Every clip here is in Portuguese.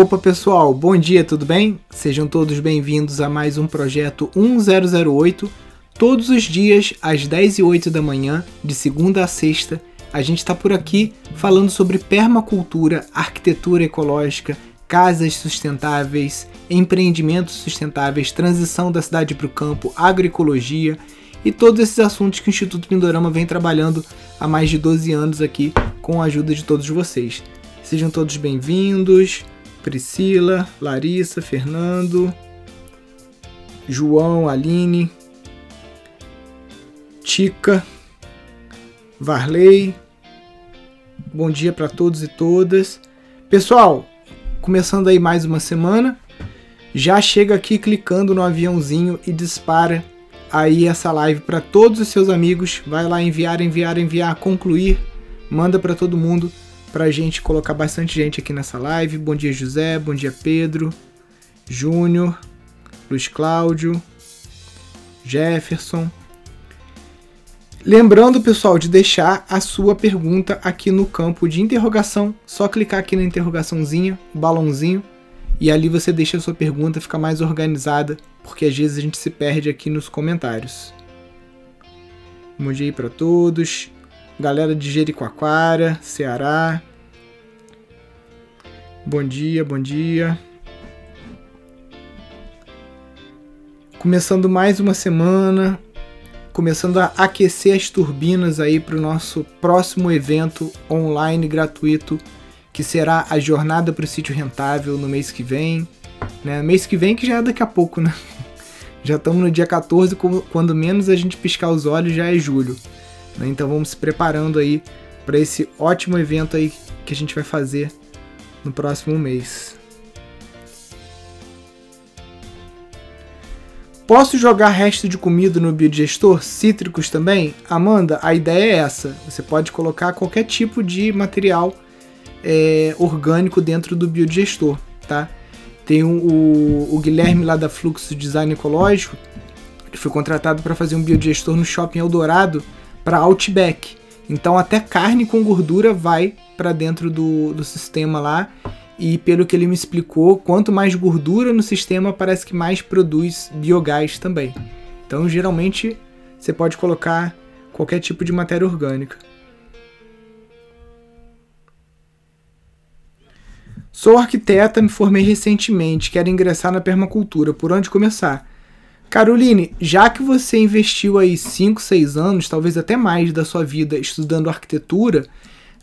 Opa pessoal, bom dia, tudo bem? Sejam todos bem-vindos a mais um projeto 1008. Todos os dias, às 10 e 8 da manhã, de segunda a sexta, a gente está por aqui falando sobre permacultura, arquitetura ecológica, casas sustentáveis, empreendimentos sustentáveis, transição da cidade para o campo, agroecologia e todos esses assuntos que o Instituto Pindorama vem trabalhando há mais de 12 anos aqui com a ajuda de todos vocês. Sejam todos bem-vindos. Priscila, Larissa, Fernando, João, Aline, Tica, Varley. Bom dia para todos e todas. Pessoal, começando aí mais uma semana, já chega aqui clicando no aviãozinho e dispara aí essa live para todos os seus amigos. Vai lá enviar, enviar, enviar, concluir, manda para todo mundo pra gente colocar bastante gente aqui nessa live. Bom dia, José. Bom dia, Pedro. Júnior. Luiz Cláudio. Jefferson. Lembrando, pessoal, de deixar a sua pergunta aqui no campo de interrogação. Só clicar aqui na interrogaçãozinha, balãozinho, e ali você deixa a sua pergunta, fica mais organizada, porque às vezes a gente se perde aqui nos comentários. Bom dia para todos galera de Jericoacoara, Ceará. Bom dia, bom dia. Começando mais uma semana, começando a aquecer as turbinas aí para o nosso próximo evento online gratuito, que será a jornada para o sítio rentável no mês que vem. Né? Mês que vem que já é daqui a pouco, né? Já estamos no dia 14, quando menos a gente piscar os olhos já é julho. Né? Então vamos se preparando aí para esse ótimo evento aí que a gente vai fazer no próximo mês. Posso jogar resto de comida no biodigestor? Cítricos também? Amanda, a ideia é essa. Você pode colocar qualquer tipo de material é, orgânico dentro do biodigestor, tá? Tem o, o, Guilherme lá da Fluxo Design Ecológico, que foi contratado para fazer um biodigestor no Shopping Eldorado para Outback. Então até carne com gordura vai para dentro do, do sistema lá. E pelo que ele me explicou, quanto mais gordura no sistema, parece que mais produz biogás também. Então geralmente você pode colocar qualquer tipo de matéria orgânica. Sou arquiteta, me formei recentemente, quero ingressar na permacultura. Por onde começar? Caroline, já que você investiu aí 5, 6 anos, talvez até mais da sua vida estudando arquitetura,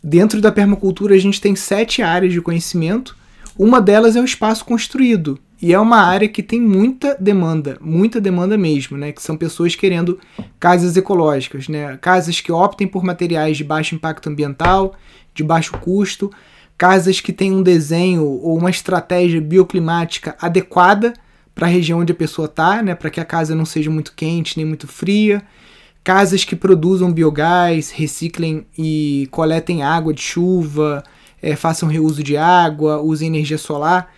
dentro da permacultura a gente tem sete áreas de conhecimento. Uma delas é o espaço construído. E é uma área que tem muita demanda, muita demanda mesmo, né? Que são pessoas querendo casas ecológicas, né? Casas que optem por materiais de baixo impacto ambiental, de baixo custo, casas que têm um desenho ou uma estratégia bioclimática adequada para a região onde a pessoa está, né, para que a casa não seja muito quente nem muito fria. Casas que produzam biogás, reciclem e coletem água de chuva, é, façam reuso de água, usem energia solar.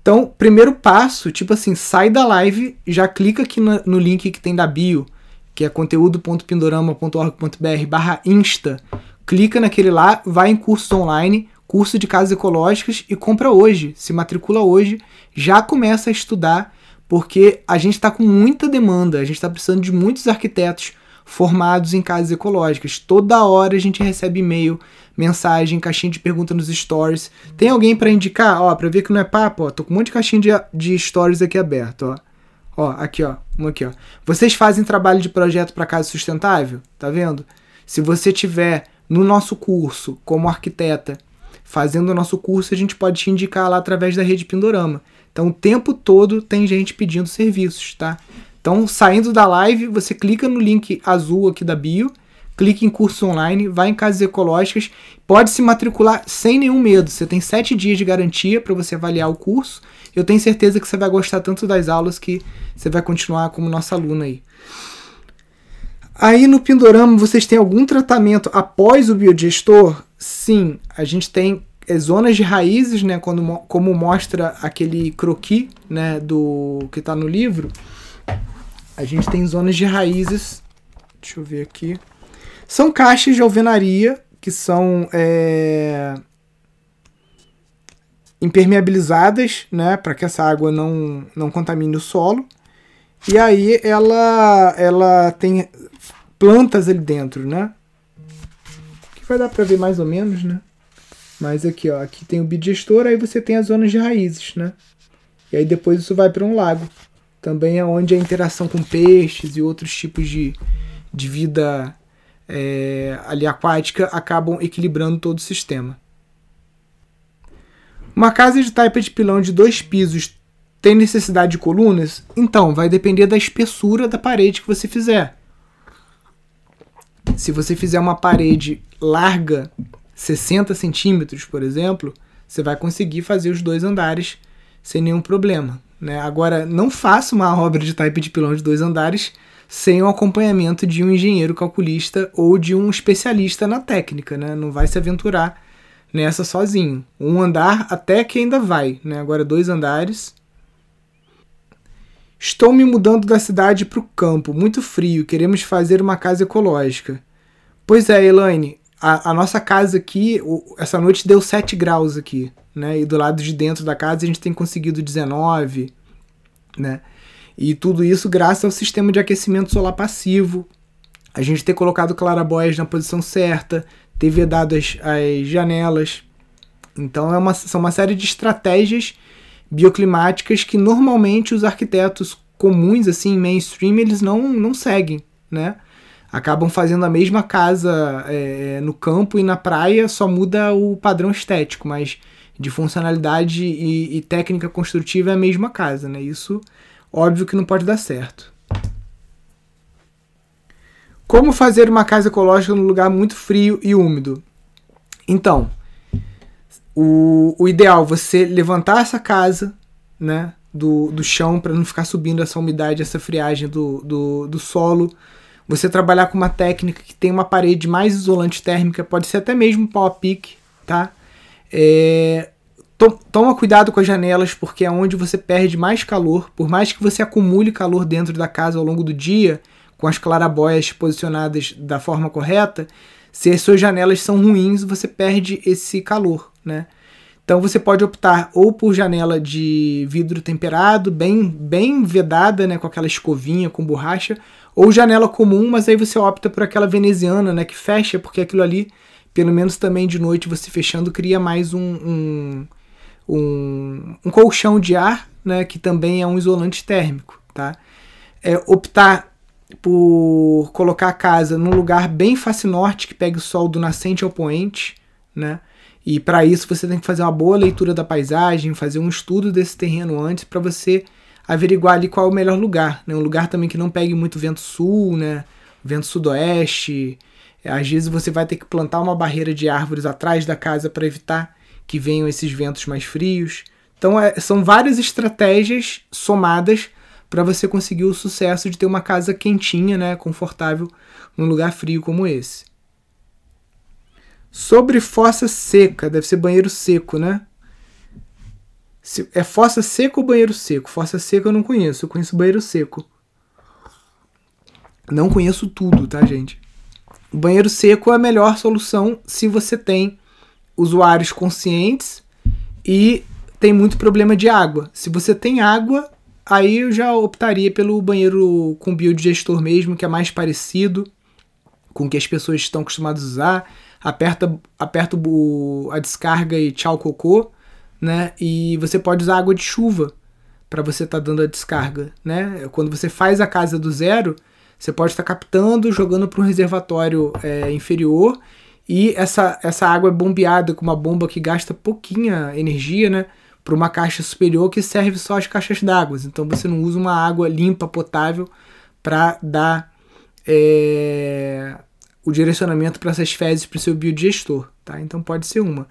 Então, primeiro passo, tipo assim, sai da live, já clica aqui no, no link que tem da bio, que é conteúdo.pindorama.org.br barra insta. Clica naquele lá, vai em cursos online, curso de casas ecológicas e compra hoje, se matricula hoje, já começa a estudar porque a gente está com muita demanda, a gente está precisando de muitos arquitetos formados em casas ecológicas. Toda hora a gente recebe e-mail, mensagem, caixinha de pergunta nos stories. Tem alguém para indicar? Ó, para ver que não é papo, ó, tô com um monte de caixinha de, de stories aqui aberto, ó. Ó, aqui, ó, aqui, ó. Vocês fazem trabalho de projeto para casa sustentável? Tá vendo? Se você tiver no nosso curso como arquiteta, fazendo o nosso curso, a gente pode te indicar lá através da rede Pindorama. Então o tempo todo tem gente pedindo serviços, tá? Então, saindo da live, você clica no link azul aqui da bio, clica em curso online, vai em casas ecológicas, pode se matricular sem nenhum medo. Você tem sete dias de garantia para você avaliar o curso. Eu tenho certeza que você vai gostar tanto das aulas que você vai continuar como nossa aluna aí. Aí no Pindorama vocês têm algum tratamento após o biodigestor? Sim, a gente tem zonas de raízes, né, quando, como mostra aquele croqui né, do que está no livro, a gente tem zonas de raízes. Deixa eu ver aqui. São caixas de alvenaria que são é, impermeabilizadas, né, para que essa água não, não contamine o solo. E aí ela ela tem plantas ali dentro, né? Que vai dar para ver mais ou menos, né? Mas aqui, ó, aqui tem o bidigestor, aí você tem as zonas de raízes, né? E aí depois isso vai para um lago. Também é onde a interação com peixes e outros tipos de, de vida é, ali aquática acabam equilibrando todo o sistema. Uma casa de taipa de pilão de dois pisos tem necessidade de colunas? Então, vai depender da espessura da parede que você fizer. Se você fizer uma parede larga, 60 centímetros, por exemplo, você vai conseguir fazer os dois andares sem nenhum problema. Né? Agora, não faça uma obra de taipa de pilão de dois andares sem o acompanhamento de um engenheiro calculista ou de um especialista na técnica. Né? Não vai se aventurar nessa sozinho. Um andar até que ainda vai, né? Agora dois andares. Estou me mudando da cidade para o campo, muito frio, queremos fazer uma casa ecológica. Pois é, Elaine, a, nossa casa aqui, essa noite deu 7 graus aqui, né? E do lado de dentro da casa a gente tem conseguido 19, né? E tudo isso graças ao sistema de aquecimento solar passivo, a gente ter colocado clarabóias na posição certa, ter vedado as, as janelas. Então é uma, são uma série de estratégias bioclimáticas que normalmente os arquitetos comuns, assim, mainstream, eles não, não seguem, né? Acabam fazendo a mesma casa é, no campo e na praia, só muda o padrão estético, mas de funcionalidade e, e técnica construtiva é a mesma casa, né? Isso, óbvio que não pode dar certo. Como fazer uma casa ecológica num lugar muito frio e úmido? Então, o, o ideal é você levantar essa casa né, do, do chão para não ficar subindo essa umidade, essa friagem do, do, do solo. Você trabalhar com uma técnica que tem uma parede mais isolante térmica, pode ser até mesmo pau a pique, tá? É, to, toma cuidado com as janelas, porque é onde você perde mais calor. Por mais que você acumule calor dentro da casa ao longo do dia, com as clarabóias posicionadas da forma correta, se as suas janelas são ruins, você perde esse calor, né? Então você pode optar ou por janela de vidro temperado, bem, bem vedada, né, com aquela escovinha com borracha, ou janela comum, mas aí você opta por aquela veneziana, né, que fecha, porque aquilo ali, pelo menos também de noite você fechando, cria mais um, um, um, um colchão de ar, né, que também é um isolante térmico, tá? É, optar por colocar a casa num lugar bem face norte que pegue o sol do nascente ao poente, né? E para isso você tem que fazer uma boa leitura da paisagem, fazer um estudo desse terreno antes para você averiguar ali qual é o melhor lugar, né? Um lugar também que não pegue muito vento sul, né? Vento sudoeste. Às vezes você vai ter que plantar uma barreira de árvores atrás da casa para evitar que venham esses ventos mais frios. Então é, são várias estratégias somadas para você conseguir o sucesso de ter uma casa quentinha, né, confortável num lugar frio como esse. Sobre fossa seca, deve ser banheiro seco, né? É fossa seca ou banheiro seco? Fossa seca eu não conheço, eu conheço banheiro seco. Não conheço tudo, tá, gente? Banheiro seco é a melhor solução se você tem usuários conscientes e tem muito problema de água. Se você tem água, Aí eu já optaria pelo banheiro com biodigestor mesmo, que é mais parecido com o que as pessoas estão acostumadas a usar. Aperta, aperta a descarga e tchau cocô, né? E você pode usar água de chuva para você estar tá dando a descarga, né? Quando você faz a casa do zero, você pode estar tá captando, jogando para um reservatório é, inferior e essa, essa água é bombeada com uma bomba que gasta pouquinha energia, né? para uma caixa superior que serve só as caixas d'água. Então você não usa uma água limpa, potável, para dar é, o direcionamento para essas fezes para o seu biodigestor. Tá? Então pode ser uma.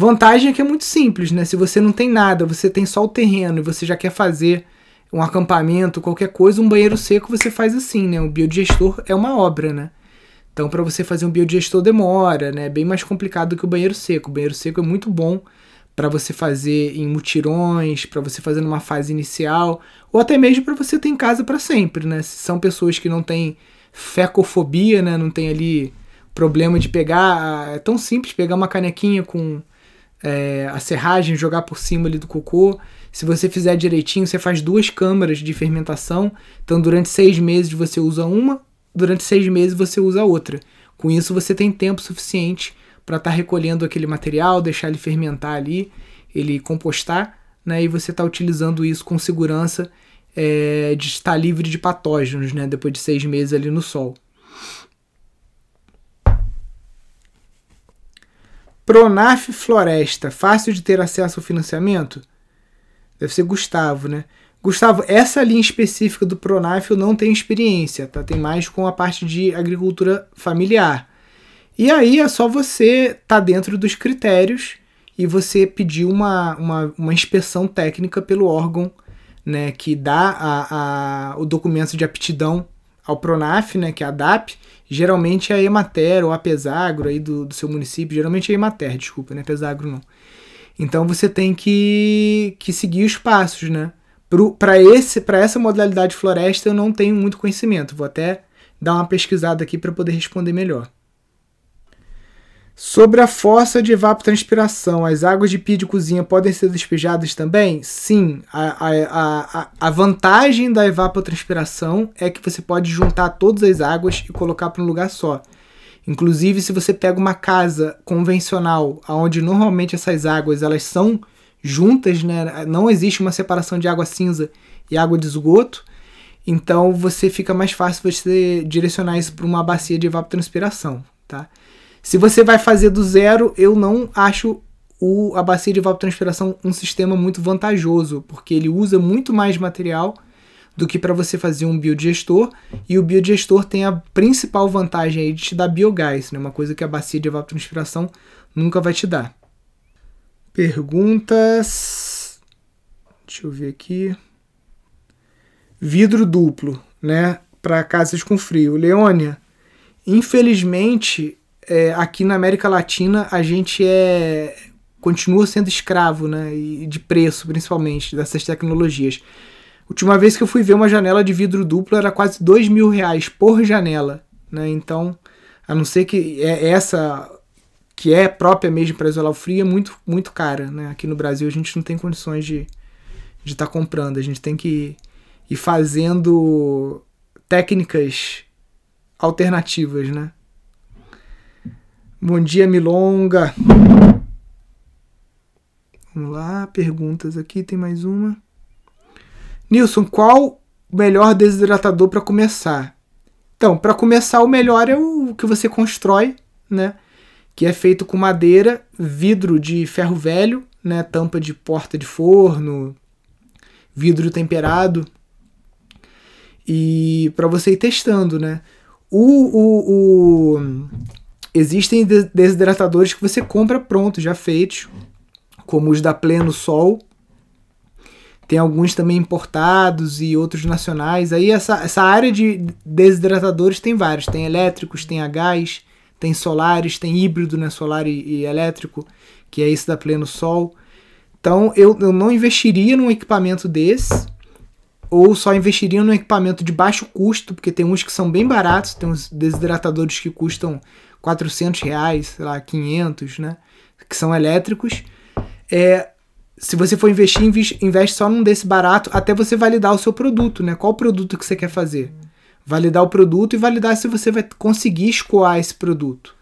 Vantagem é que é muito simples, né? Se você não tem nada, você tem só o terreno e você já quer fazer um acampamento, qualquer coisa, um banheiro seco você faz assim, né? O biodigestor é uma obra, né? Então, para você fazer um biodigestor demora, né? É bem mais complicado do que o banheiro seco. O banheiro seco é muito bom para você fazer em mutirões, para você fazer numa fase inicial, ou até mesmo para você ter em casa para sempre, né? Se são pessoas que não têm fecofobia, né? Não tem ali problema de pegar, é tão simples pegar uma canequinha com é, a serragem, jogar por cima ali do cocô. Se você fizer direitinho, você faz duas câmaras de fermentação. Então, durante seis meses você usa uma, durante seis meses você usa outra. Com isso, você tem tempo suficiente para estar tá recolhendo aquele material, deixar ele fermentar ali, ele compostar, né? E você está utilizando isso com segurança é, de estar livre de patógenos, né? Depois de seis meses ali no sol. Pronaf Floresta, fácil de ter acesso ao financiamento? Deve ser Gustavo, né? Gustavo, essa linha específica do Pronaf eu não tenho experiência, tá? Tem mais com a parte de agricultura familiar. E aí é só você tá dentro dos critérios e você pedir uma, uma, uma inspeção técnica pelo órgão né, que dá a, a, o documento de aptidão ao Pronaf, né, que é a DAP, Geralmente é a Emater ou a Pesagro aí do, do seu município. Geralmente é a Emater, desculpa, não é Pesagro não. Então você tem que, que seguir os passos, né? Para esse para essa modalidade floresta eu não tenho muito conhecimento. Vou até dar uma pesquisada aqui para poder responder melhor. Sobre a fossa de evapotranspiração, as águas de pia de cozinha podem ser despejadas também? Sim. A, a, a, a vantagem da evapotranspiração é que você pode juntar todas as águas e colocar para um lugar só. Inclusive, se você pega uma casa convencional, onde normalmente essas águas elas são juntas, né? não existe uma separação de água cinza e água de esgoto, então você fica mais fácil você direcionar isso para uma bacia de evapotranspiração. Tá? Se você vai fazer do zero, eu não acho o, a bacia de evapotranspiração um sistema muito vantajoso, porque ele usa muito mais material do que para você fazer um biodigestor, e o biodigestor tem a principal vantagem aí de te dar biogás, né? uma coisa que a bacia de evapotranspiração nunca vai te dar. Perguntas. Deixa eu ver aqui. Vidro duplo, né? Para casas com frio. Leônia, infelizmente é, aqui na América Latina a gente é continua sendo escravo, né, e de preço principalmente dessas tecnologias. Última vez que eu fui ver uma janela de vidro duplo era quase dois mil reais por janela, né? Então, a não ser que é essa que é própria mesmo para isolar o frio é muito muito cara, né? Aqui no Brasil a gente não tem condições de de estar tá comprando, a gente tem que ir fazendo técnicas alternativas, né? Bom dia, Milonga. Vamos lá, perguntas aqui, tem mais uma. Nilson, qual o melhor desidratador para começar? Então, para começar, o melhor é o que você constrói, né? Que é feito com madeira, vidro de ferro velho, né? Tampa de porta de forno, vidro temperado. E para você ir testando, né? O, o, o, Existem desidratadores que você compra pronto, já feitos, como os da Pleno Sol. Tem alguns também importados e outros nacionais. Aí essa, essa área de desidratadores tem vários. Tem elétricos, tem a gás, tem solares, tem híbrido, né? Solar e, e elétrico, que é esse da Pleno Sol. Então eu, eu não investiria num equipamento desse ou só investiria num equipamento de baixo custo, porque tem uns que são bem baratos, tem uns desidratadores que custam 400 reais, sei lá, 500, né? Que são elétricos. É, se você for investir, investe só num desse barato até você validar o seu produto, né? Qual produto que você quer fazer? Validar o produto e validar se você vai conseguir escoar esse produto.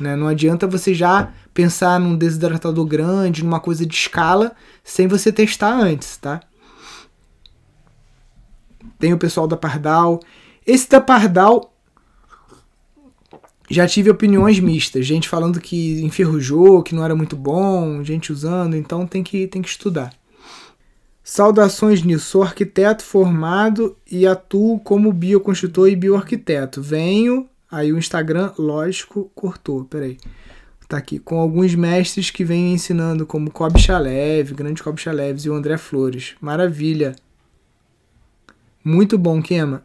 Né? Não adianta você já pensar num desidratador grande, numa coisa de escala, sem você testar antes, tá? Tem o pessoal da Pardal. Esse da Pardal já tive opiniões mistas, gente falando que enferrujou, que não era muito bom, gente usando, então tem que, tem que estudar. Saudações nisso, sou arquiteto formado e atuo como bioconstrutor e bioarquiteto. Venho, aí o Instagram, lógico, cortou, peraí. Tá aqui, com alguns mestres que vêm ensinando, como Cobb Chalev, grande Cobb Chaleves e o André Flores. Maravilha! Muito bom, Kema.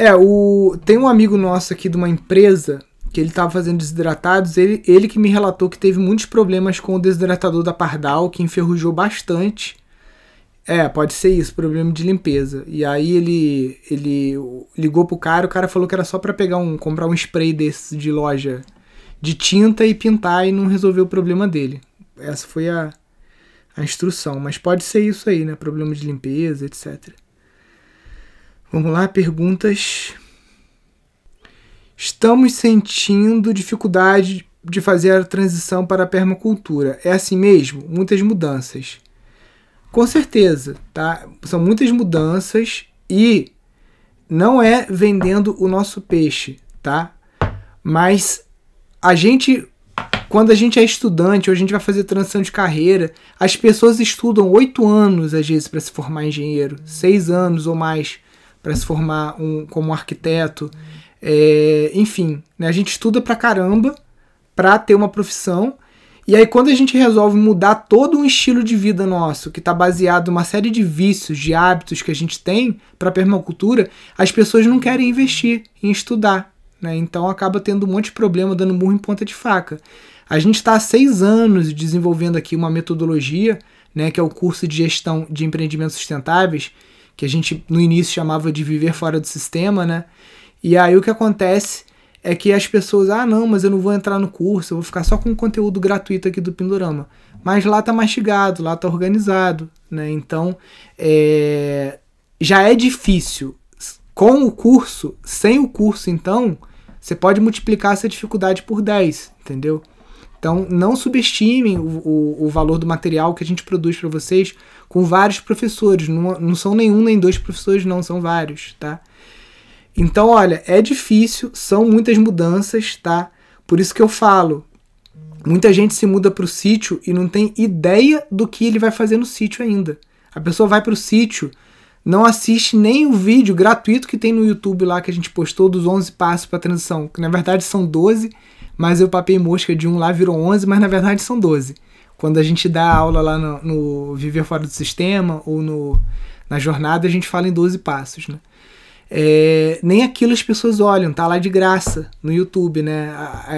É, o tem um amigo nosso aqui de uma empresa que ele estava fazendo desidratados, ele, ele que me relatou que teve muitos problemas com o desidratador da Pardal, que enferrujou bastante. É, pode ser isso, problema de limpeza. E aí ele ele ligou pro cara, o cara falou que era só para pegar um comprar um spray desses de loja de tinta e pintar e não resolver o problema dele. Essa foi a, a instrução. Mas pode ser isso aí, né? Problema de limpeza, etc. Vamos lá, perguntas. Estamos sentindo dificuldade de fazer a transição para a permacultura. É assim mesmo? Muitas mudanças. Com certeza, tá? São muitas mudanças e não é vendendo o nosso peixe, tá? Mas a gente, quando a gente é estudante ou a gente vai fazer transição de carreira, as pessoas estudam oito anos às vezes para se formar engenheiro, seis anos ou mais para se formar um, como arquiteto, é, enfim, né? a gente estuda pra caramba para ter uma profissão e aí, quando a gente resolve mudar todo um estilo de vida nosso, que está baseado em uma série de vícios, de hábitos que a gente tem para permacultura, as pessoas não querem investir em estudar. Né? Então acaba tendo um monte de problema dando murro em ponta de faca. A gente está há seis anos desenvolvendo aqui uma metodologia, né, que é o curso de gestão de empreendimentos sustentáveis, que a gente no início chamava de viver fora do sistema, né? E aí o que acontece é que as pessoas, ah, não, mas eu não vou entrar no curso, eu vou ficar só com o conteúdo gratuito aqui do Pindorama. Mas lá tá mastigado, lá tá organizado, né? Então, é, já é difícil. Com o curso, sem o curso, então, você pode multiplicar essa dificuldade por 10, entendeu? Então, não subestimem o, o, o valor do material que a gente produz para vocês com vários professores. Não, não são nenhum nem dois professores, não, são vários, tá? Então, olha, é difícil, são muitas mudanças, tá? Por isso que eu falo, muita gente se muda para o sítio e não tem ideia do que ele vai fazer no sítio ainda. A pessoa vai para o sítio, não assiste nem o vídeo gratuito que tem no YouTube lá que a gente postou dos 11 passos para transição, que na verdade são 12, mas eu papei mosca de um lá virou 11, mas na verdade são 12. Quando a gente dá aula lá no, no Viver Fora do Sistema ou no, na jornada, a gente fala em 12 passos, né? É, nem aquilo as pessoas olham, tá lá de graça no YouTube, né?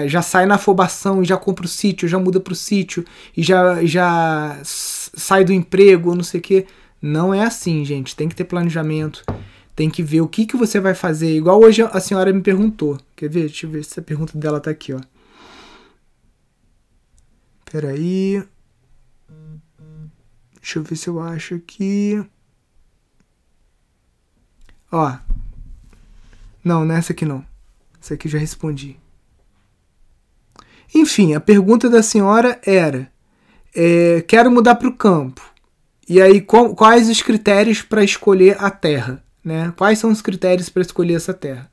Já sai na afobação já compra o sítio, já muda pro sítio e já, já sai do emprego, não sei o quê. Não é assim, gente. Tem que ter planejamento, tem que ver o que, que você vai fazer. Igual hoje a senhora me perguntou. Quer ver? Deixa eu ver se a pergunta dela tá aqui, ó. Peraí. Deixa eu ver se eu acho aqui. Ó, não, nessa aqui não. Essa aqui já respondi. Enfim, a pergunta da senhora era: é, quero mudar para o campo. E aí, quais os critérios para escolher a terra? Né? Quais são os critérios para escolher essa terra?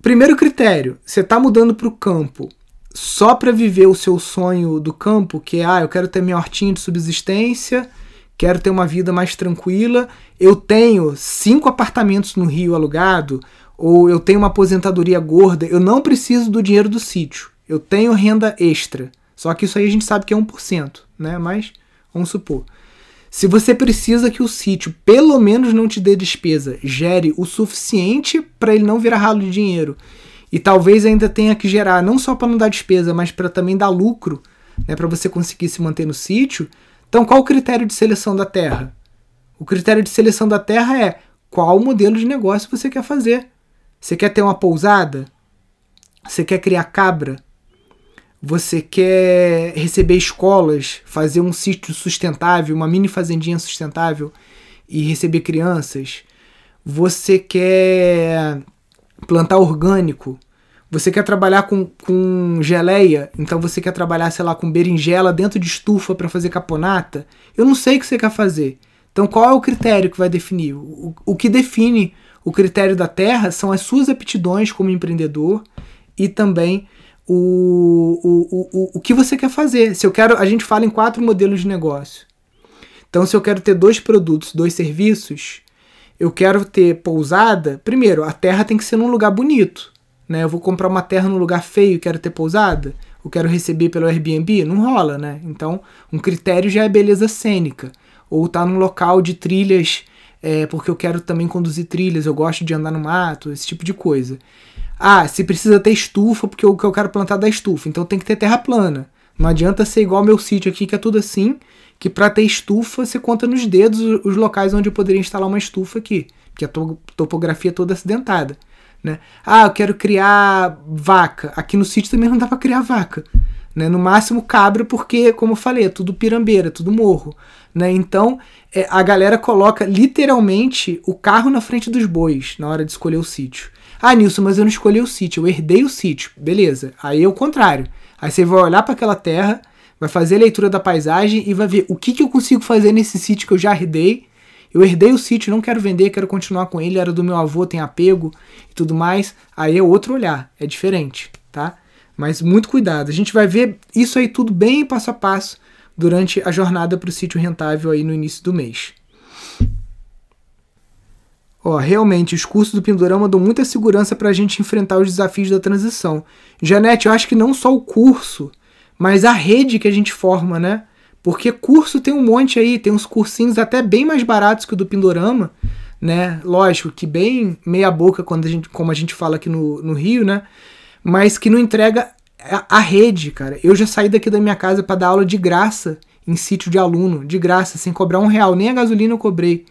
Primeiro critério: você está mudando para o campo só para viver o seu sonho do campo, que é, ah, eu quero ter minha hortinha de subsistência quero ter uma vida mais tranquila, eu tenho cinco apartamentos no Rio alugado, ou eu tenho uma aposentadoria gorda, eu não preciso do dinheiro do sítio. Eu tenho renda extra. Só que isso aí a gente sabe que é 1%, né? Mas vamos supor. Se você precisa que o sítio pelo menos não te dê despesa, gere o suficiente para ele não virar ralo de dinheiro, e talvez ainda tenha que gerar não só para não dar despesa, mas para também dar lucro, né, para você conseguir se manter no sítio, então, qual o critério de seleção da terra? O critério de seleção da terra é qual modelo de negócio você quer fazer. Você quer ter uma pousada? Você quer criar cabra? Você quer receber escolas, fazer um sítio sustentável, uma mini fazendinha sustentável e receber crianças? Você quer plantar orgânico? Você quer trabalhar com, com geleia, então você quer trabalhar, sei lá, com berinjela dentro de estufa para fazer caponata. Eu não sei o que você quer fazer. Então, qual é o critério que vai definir? O, o que define o critério da terra são as suas aptidões como empreendedor e também o, o, o, o que você quer fazer. Se eu quero, a gente fala em quatro modelos de negócio. Então, se eu quero ter dois produtos, dois serviços, eu quero ter pousada. Primeiro, a terra tem que ser num lugar bonito. Né? Eu vou comprar uma terra num lugar feio e quero ter pousada? Eu quero receber pelo Airbnb? Não rola, né? Então, um critério já é beleza cênica. Ou tá num local de trilhas, é, porque eu quero também conduzir trilhas, eu gosto de andar no mato, esse tipo de coisa. Ah, se precisa ter estufa, porque o que eu quero plantar da estufa, então tem que ter terra plana. Não adianta ser igual ao meu sítio aqui, que é tudo assim, que para ter estufa você conta nos dedos os locais onde eu poderia instalar uma estufa aqui, que a topografia é toda acidentada. Né? Ah, eu quero criar vaca. Aqui no sítio também não dá para criar vaca. Né? No máximo cabra, porque, como eu falei, é tudo pirambeira, é tudo morro. Né? Então é, a galera coloca literalmente o carro na frente dos bois na hora de escolher o sítio. Ah, Nilson, mas eu não escolhi o sítio, eu herdei o sítio. Beleza. Aí é o contrário. Aí você vai olhar para aquela terra, vai fazer a leitura da paisagem e vai ver o que, que eu consigo fazer nesse sítio que eu já herdei. Eu herdei o sítio, não quero vender, quero continuar com ele, era do meu avô, tem apego e tudo mais. Aí é outro olhar, é diferente, tá? Mas muito cuidado. A gente vai ver isso aí tudo bem passo a passo durante a jornada para o sítio rentável aí no início do mês. Ó, realmente, os cursos do Pindorama dão muita segurança para a gente enfrentar os desafios da transição. Janete, eu acho que não só o curso, mas a rede que a gente forma, né? Porque curso tem um monte aí, tem uns cursinhos até bem mais baratos que o do Pindorama, né? Lógico que bem meia boca, quando a gente, como a gente fala aqui no, no Rio, né? mas que não entrega a, a rede, cara. Eu já saí daqui da minha casa para dar aula de graça em sítio de aluno, de graça, sem cobrar um real, nem a gasolina eu cobrei.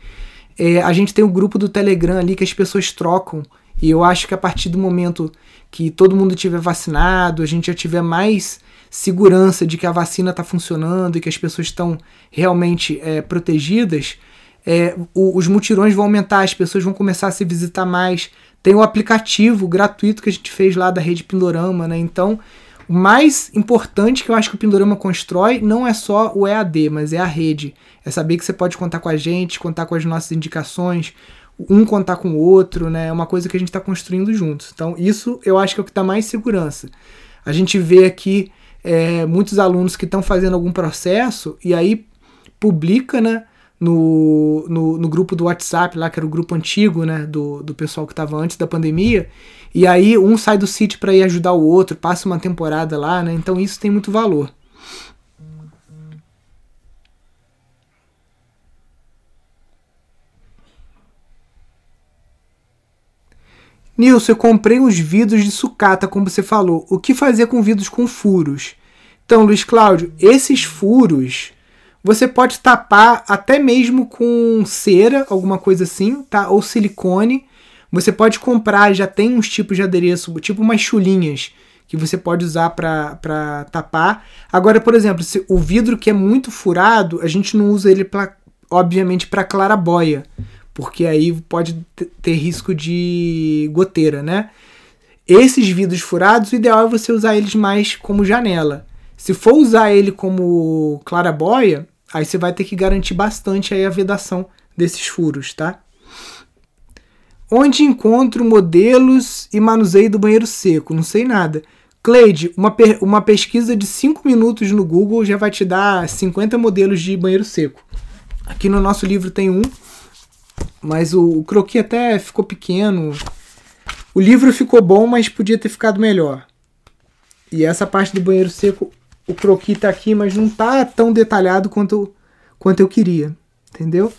É, a gente tem um grupo do Telegram ali que as pessoas trocam. E eu acho que a partir do momento que todo mundo tiver vacinado, a gente já tiver mais segurança de que a vacina está funcionando e que as pessoas estão realmente é, protegidas, é, o, os mutirões vão aumentar, as pessoas vão começar a se visitar mais, tem o aplicativo gratuito que a gente fez lá da rede Pindorama, né? Então, o mais importante que eu acho que o Pindorama constrói não é só o EAD, mas é a rede. É saber que você pode contar com a gente, contar com as nossas indicações, um contar com o outro, né? É uma coisa que a gente está construindo juntos. Então, isso eu acho que é o que dá mais segurança. A gente vê aqui é, muitos alunos que estão fazendo algum processo e aí publica, né? no, no, no, grupo do WhatsApp, lá que era o grupo antigo, né, do, do pessoal que estava antes da pandemia, e aí um sai do sítio para ir ajudar o outro, passa uma temporada lá, né, então isso tem muito valor. Nilson, eu comprei uns vidros de sucata, como você falou. O que fazer com vidros com furos? Então, Luiz Cláudio, esses furos você pode tapar até mesmo com cera, alguma coisa assim, tá? Ou silicone. Você pode comprar, já tem uns tipos de adereço, tipo umas chulinhas que você pode usar para tapar. Agora, por exemplo, se o vidro que é muito furado, a gente não usa ele pra, obviamente para clarabóia, porque aí pode ter risco de goteira, né? Esses vidros furados, o ideal é você usar eles mais como janela. Se for usar ele como clarabóia, Aí você vai ter que garantir bastante aí a vedação desses furos, tá? Onde encontro modelos e manuseio do banheiro seco? Não sei nada. Cleide, uma, uma pesquisa de 5 minutos no Google já vai te dar 50 modelos de banheiro seco. Aqui no nosso livro tem um, mas o, o croquis até ficou pequeno. O livro ficou bom, mas podia ter ficado melhor. E essa parte do banheiro seco o croquis tá aqui, mas não tá tão detalhado quanto, quanto eu queria, entendeu?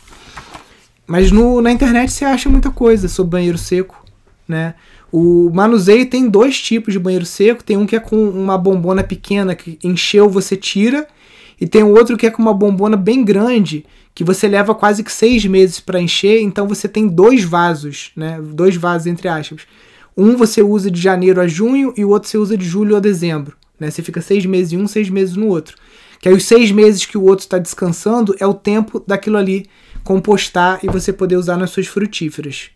Mas no, na internet você acha muita coisa sobre banheiro seco, né? O manuseio tem dois tipos de banheiro seco. Tem um que é com uma bombona pequena que encheu você tira, e tem outro que é com uma bombona bem grande que você leva quase que seis meses para encher. Então você tem dois vasos, né? Dois vasos entre aspas. Um você usa de janeiro a junho e o outro você usa de julho a dezembro. Né? Você fica seis meses em um, seis meses no outro. Que aí os seis meses que o outro está descansando é o tempo daquilo ali compostar e você poder usar nas suas frutíferas.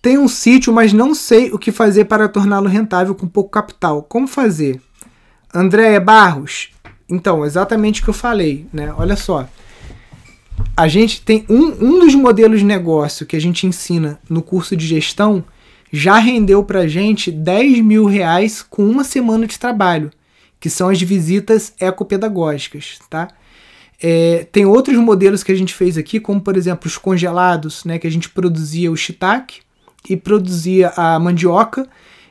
Tenho um sítio, mas não sei o que fazer para torná-lo rentável com pouco capital. Como fazer? Andréia Barros. Então, exatamente o que eu falei, né? Olha só a gente tem um, um dos modelos de negócio que a gente ensina no curso de gestão já rendeu para gente 10 mil reais com uma semana de trabalho, que são as visitas ecopedagógicas, tá? É, tem outros modelos que a gente fez aqui, como por exemplo os congelados, né, que a gente produzia o shiitake e produzia a mandioca,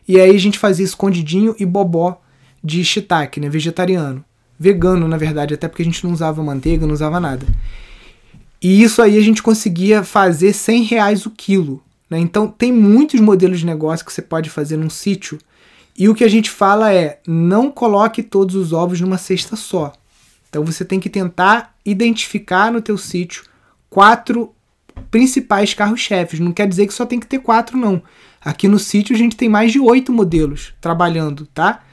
e aí a gente fazia escondidinho e bobó de shiitake, né, vegetariano. Vegano, na verdade, até porque a gente não usava manteiga, não usava nada. E isso aí a gente conseguia fazer 100 reais o quilo. Né? Então tem muitos modelos de negócio que você pode fazer num sítio. E o que a gente fala é: não coloque todos os ovos numa cesta só. Então você tem que tentar identificar no teu sítio quatro principais carros-chefes. Não quer dizer que só tem que ter quatro, não. Aqui no sítio a gente tem mais de oito modelos trabalhando, tá?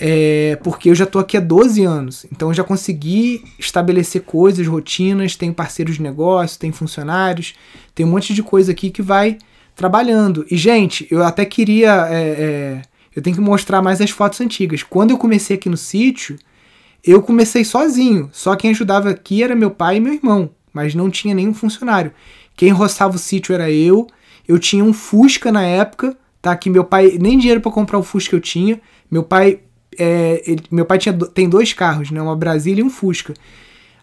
É, porque eu já estou aqui há 12 anos, então eu já consegui estabelecer coisas, rotinas, tenho parceiros de negócio, tenho funcionários, tem um monte de coisa aqui que vai trabalhando. E, gente, eu até queria. É, é, eu tenho que mostrar mais as fotos antigas. Quando eu comecei aqui no sítio, eu comecei sozinho. Só quem ajudava aqui era meu pai e meu irmão, mas não tinha nenhum funcionário. Quem roçava o sítio era eu. Eu tinha um Fusca na época, tá? Que meu pai nem dinheiro para comprar o Fusca eu tinha. Meu pai é, ele, meu pai tinha, tem dois carros, né? Uma Brasília e um Fusca.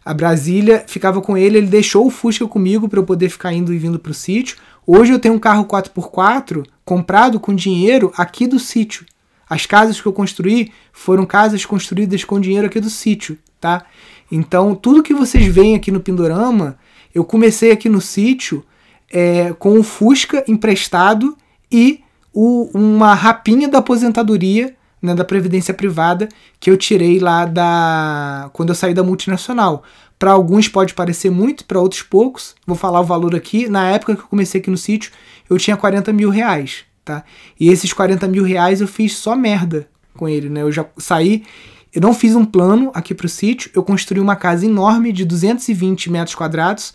A Brasília ficava com ele, ele deixou o Fusca comigo para eu poder ficar indo e vindo pro sítio. Hoje eu tenho um carro 4x4 comprado com dinheiro aqui do sítio. As casas que eu construí foram casas construídas com dinheiro aqui do sítio, tá? Então, tudo que vocês veem aqui no Pindorama, eu comecei aqui no sítio é, com o Fusca emprestado e o, uma rapinha da aposentadoria né, da previdência privada que eu tirei lá da quando eu saí da multinacional. Para alguns pode parecer muito, para outros poucos. Vou falar o valor aqui. Na época que eu comecei aqui no sítio, eu tinha 40 mil reais, tá? E esses 40 mil reais eu fiz só merda com ele, né? Eu já saí, eu não fiz um plano aqui para o sítio, eu construí uma casa enorme de 220 metros quadrados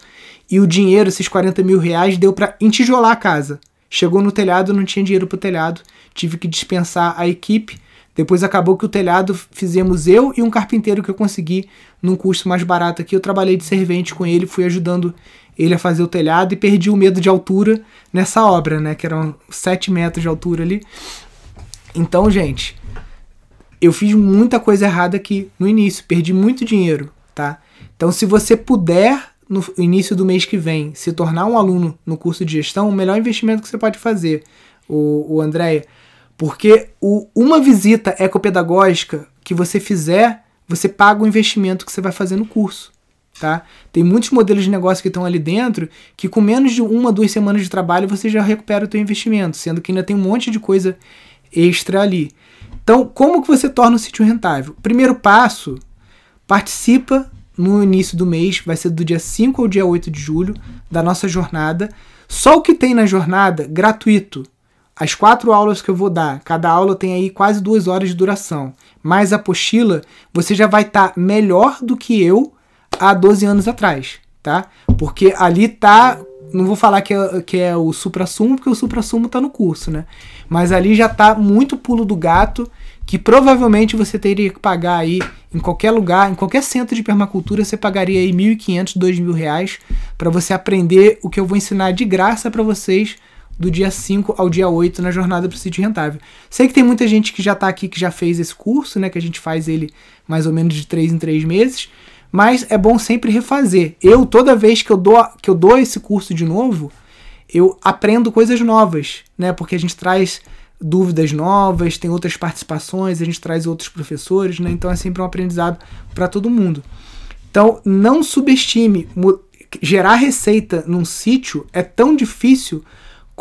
e o dinheiro, esses 40 mil reais, deu para entijolar a casa. Chegou no telhado, não tinha dinheiro para o telhado, tive que dispensar a equipe depois acabou que o telhado fizemos eu e um carpinteiro que eu consegui num custo mais barato aqui. Eu trabalhei de servente com ele, fui ajudando ele a fazer o telhado e perdi o medo de altura nessa obra, né? Que eram 7 metros de altura ali. Então, gente, eu fiz muita coisa errada aqui no início, perdi muito dinheiro, tá? Então, se você puder no início do mês que vem se tornar um aluno no curso de gestão, o melhor investimento que você pode fazer, o, o Andréia, porque o, uma visita ecopedagógica que você fizer, você paga o investimento que você vai fazer no curso. Tá? Tem muitos modelos de negócio que estão ali dentro que com menos de uma, duas semanas de trabalho você já recupera o seu investimento, sendo que ainda tem um monte de coisa extra ali. Então, como que você torna o sítio rentável? Primeiro passo, participa no início do mês, vai ser do dia 5 ao dia 8 de julho, da nossa jornada. Só o que tem na jornada, gratuito, as quatro aulas que eu vou dar, cada aula tem aí quase duas horas de duração, mais a apostila, você já vai estar tá melhor do que eu há 12 anos atrás, tá? Porque ali tá. Não vou falar que é, que é o supra-sumo, porque o supra-sumo tá no curso, né? Mas ali já tá muito pulo do gato, que provavelmente você teria que pagar aí em qualquer lugar, em qualquer centro de permacultura, você pagaria aí 1.500, 2.000 reais para você aprender o que eu vou ensinar de graça para vocês do dia 5 ao dia 8 na jornada para o sítio rentável. Sei que tem muita gente que já está aqui, que já fez esse curso, né? Que a gente faz ele mais ou menos de 3 em 3 meses. Mas é bom sempre refazer. Eu, toda vez que eu dou, que eu dou esse curso de novo, eu aprendo coisas novas, né? Porque a gente traz dúvidas novas, tem outras participações, a gente traz outros professores, né? Então é sempre um aprendizado para todo mundo. Então não subestime gerar receita num sítio é tão difícil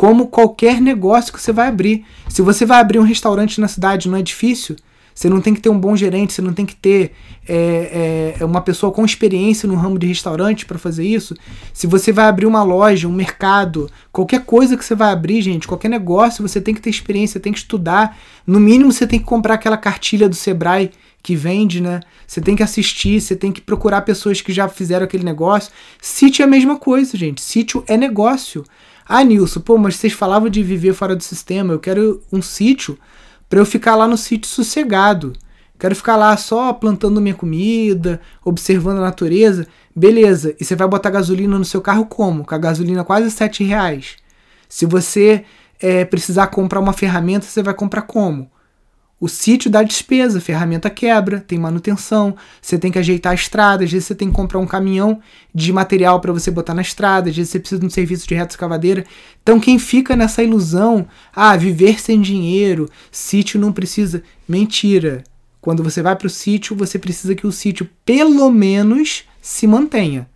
como qualquer negócio que você vai abrir. Se você vai abrir um restaurante na cidade, não é difícil. Você não tem que ter um bom gerente, você não tem que ter é, é, uma pessoa com experiência no ramo de restaurante para fazer isso. Se você vai abrir uma loja, um mercado, qualquer coisa que você vai abrir, gente, qualquer negócio, você tem que ter experiência, tem que estudar. No mínimo, você tem que comprar aquela cartilha do Sebrae que vende, né? Você tem que assistir, você tem que procurar pessoas que já fizeram aquele negócio. Sítio é a mesma coisa, gente. Sítio é negócio. Ah, Nilson, pô, mas vocês falavam de viver fora do sistema. Eu quero um sítio para eu ficar lá no sítio sossegado. Quero ficar lá só plantando minha comida, observando a natureza. Beleza, e você vai botar gasolina no seu carro como? Com a gasolina quase 7 reais. Se você é, precisar comprar uma ferramenta, você vai comprar como? O sítio dá despesa, ferramenta quebra, tem manutenção, você tem que ajeitar a estrada, às vezes você tem que comprar um caminhão de material para você botar na estrada, às vezes você precisa de um serviço de reto escavadeira. Então quem fica nessa ilusão, ah, viver sem dinheiro, sítio não precisa, mentira. Quando você vai para o sítio, você precisa que o sítio pelo menos se mantenha.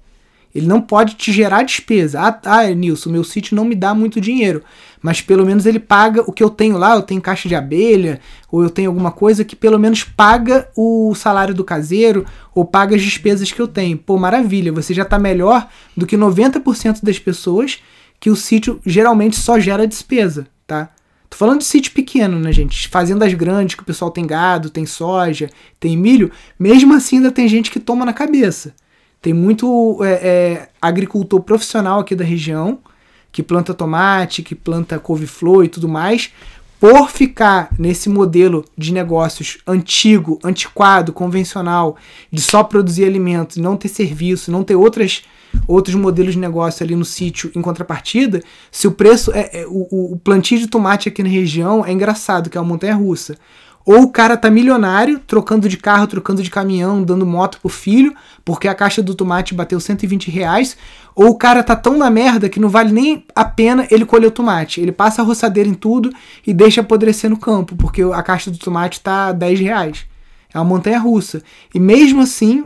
Ele não pode te gerar despesa. Ah, ah Nilson, meu sítio não me dá muito dinheiro. Mas pelo menos ele paga o que eu tenho lá. Eu tenho caixa de abelha, ou eu tenho alguma coisa que pelo menos paga o salário do caseiro, ou paga as despesas que eu tenho. Pô, maravilha, você já está melhor do que 90% das pessoas que o sítio geralmente só gera despesa, tá? Tô falando de sítio pequeno, né, gente? Fazendas grandes, que o pessoal tem gado, tem soja, tem milho. Mesmo assim, ainda tem gente que toma na cabeça. Tem muito é, é, agricultor profissional aqui da região que planta tomate, que planta couve-flor e tudo mais. Por ficar nesse modelo de negócios antigo, antiquado, convencional, de só produzir alimentos, não ter serviço, não ter outras, outros modelos de negócio ali no sítio em contrapartida, se o preço é, é o, o plantio de tomate aqui na região é engraçado, que é uma montanha russa. Ou o cara tá milionário, trocando de carro, trocando de caminhão, dando moto pro filho, porque a caixa do tomate bateu 120 reais. Ou o cara tá tão na merda que não vale nem a pena ele colher o tomate. Ele passa a roçadeira em tudo e deixa apodrecer no campo, porque a caixa do tomate tá 10 reais. É uma montanha russa. E mesmo assim,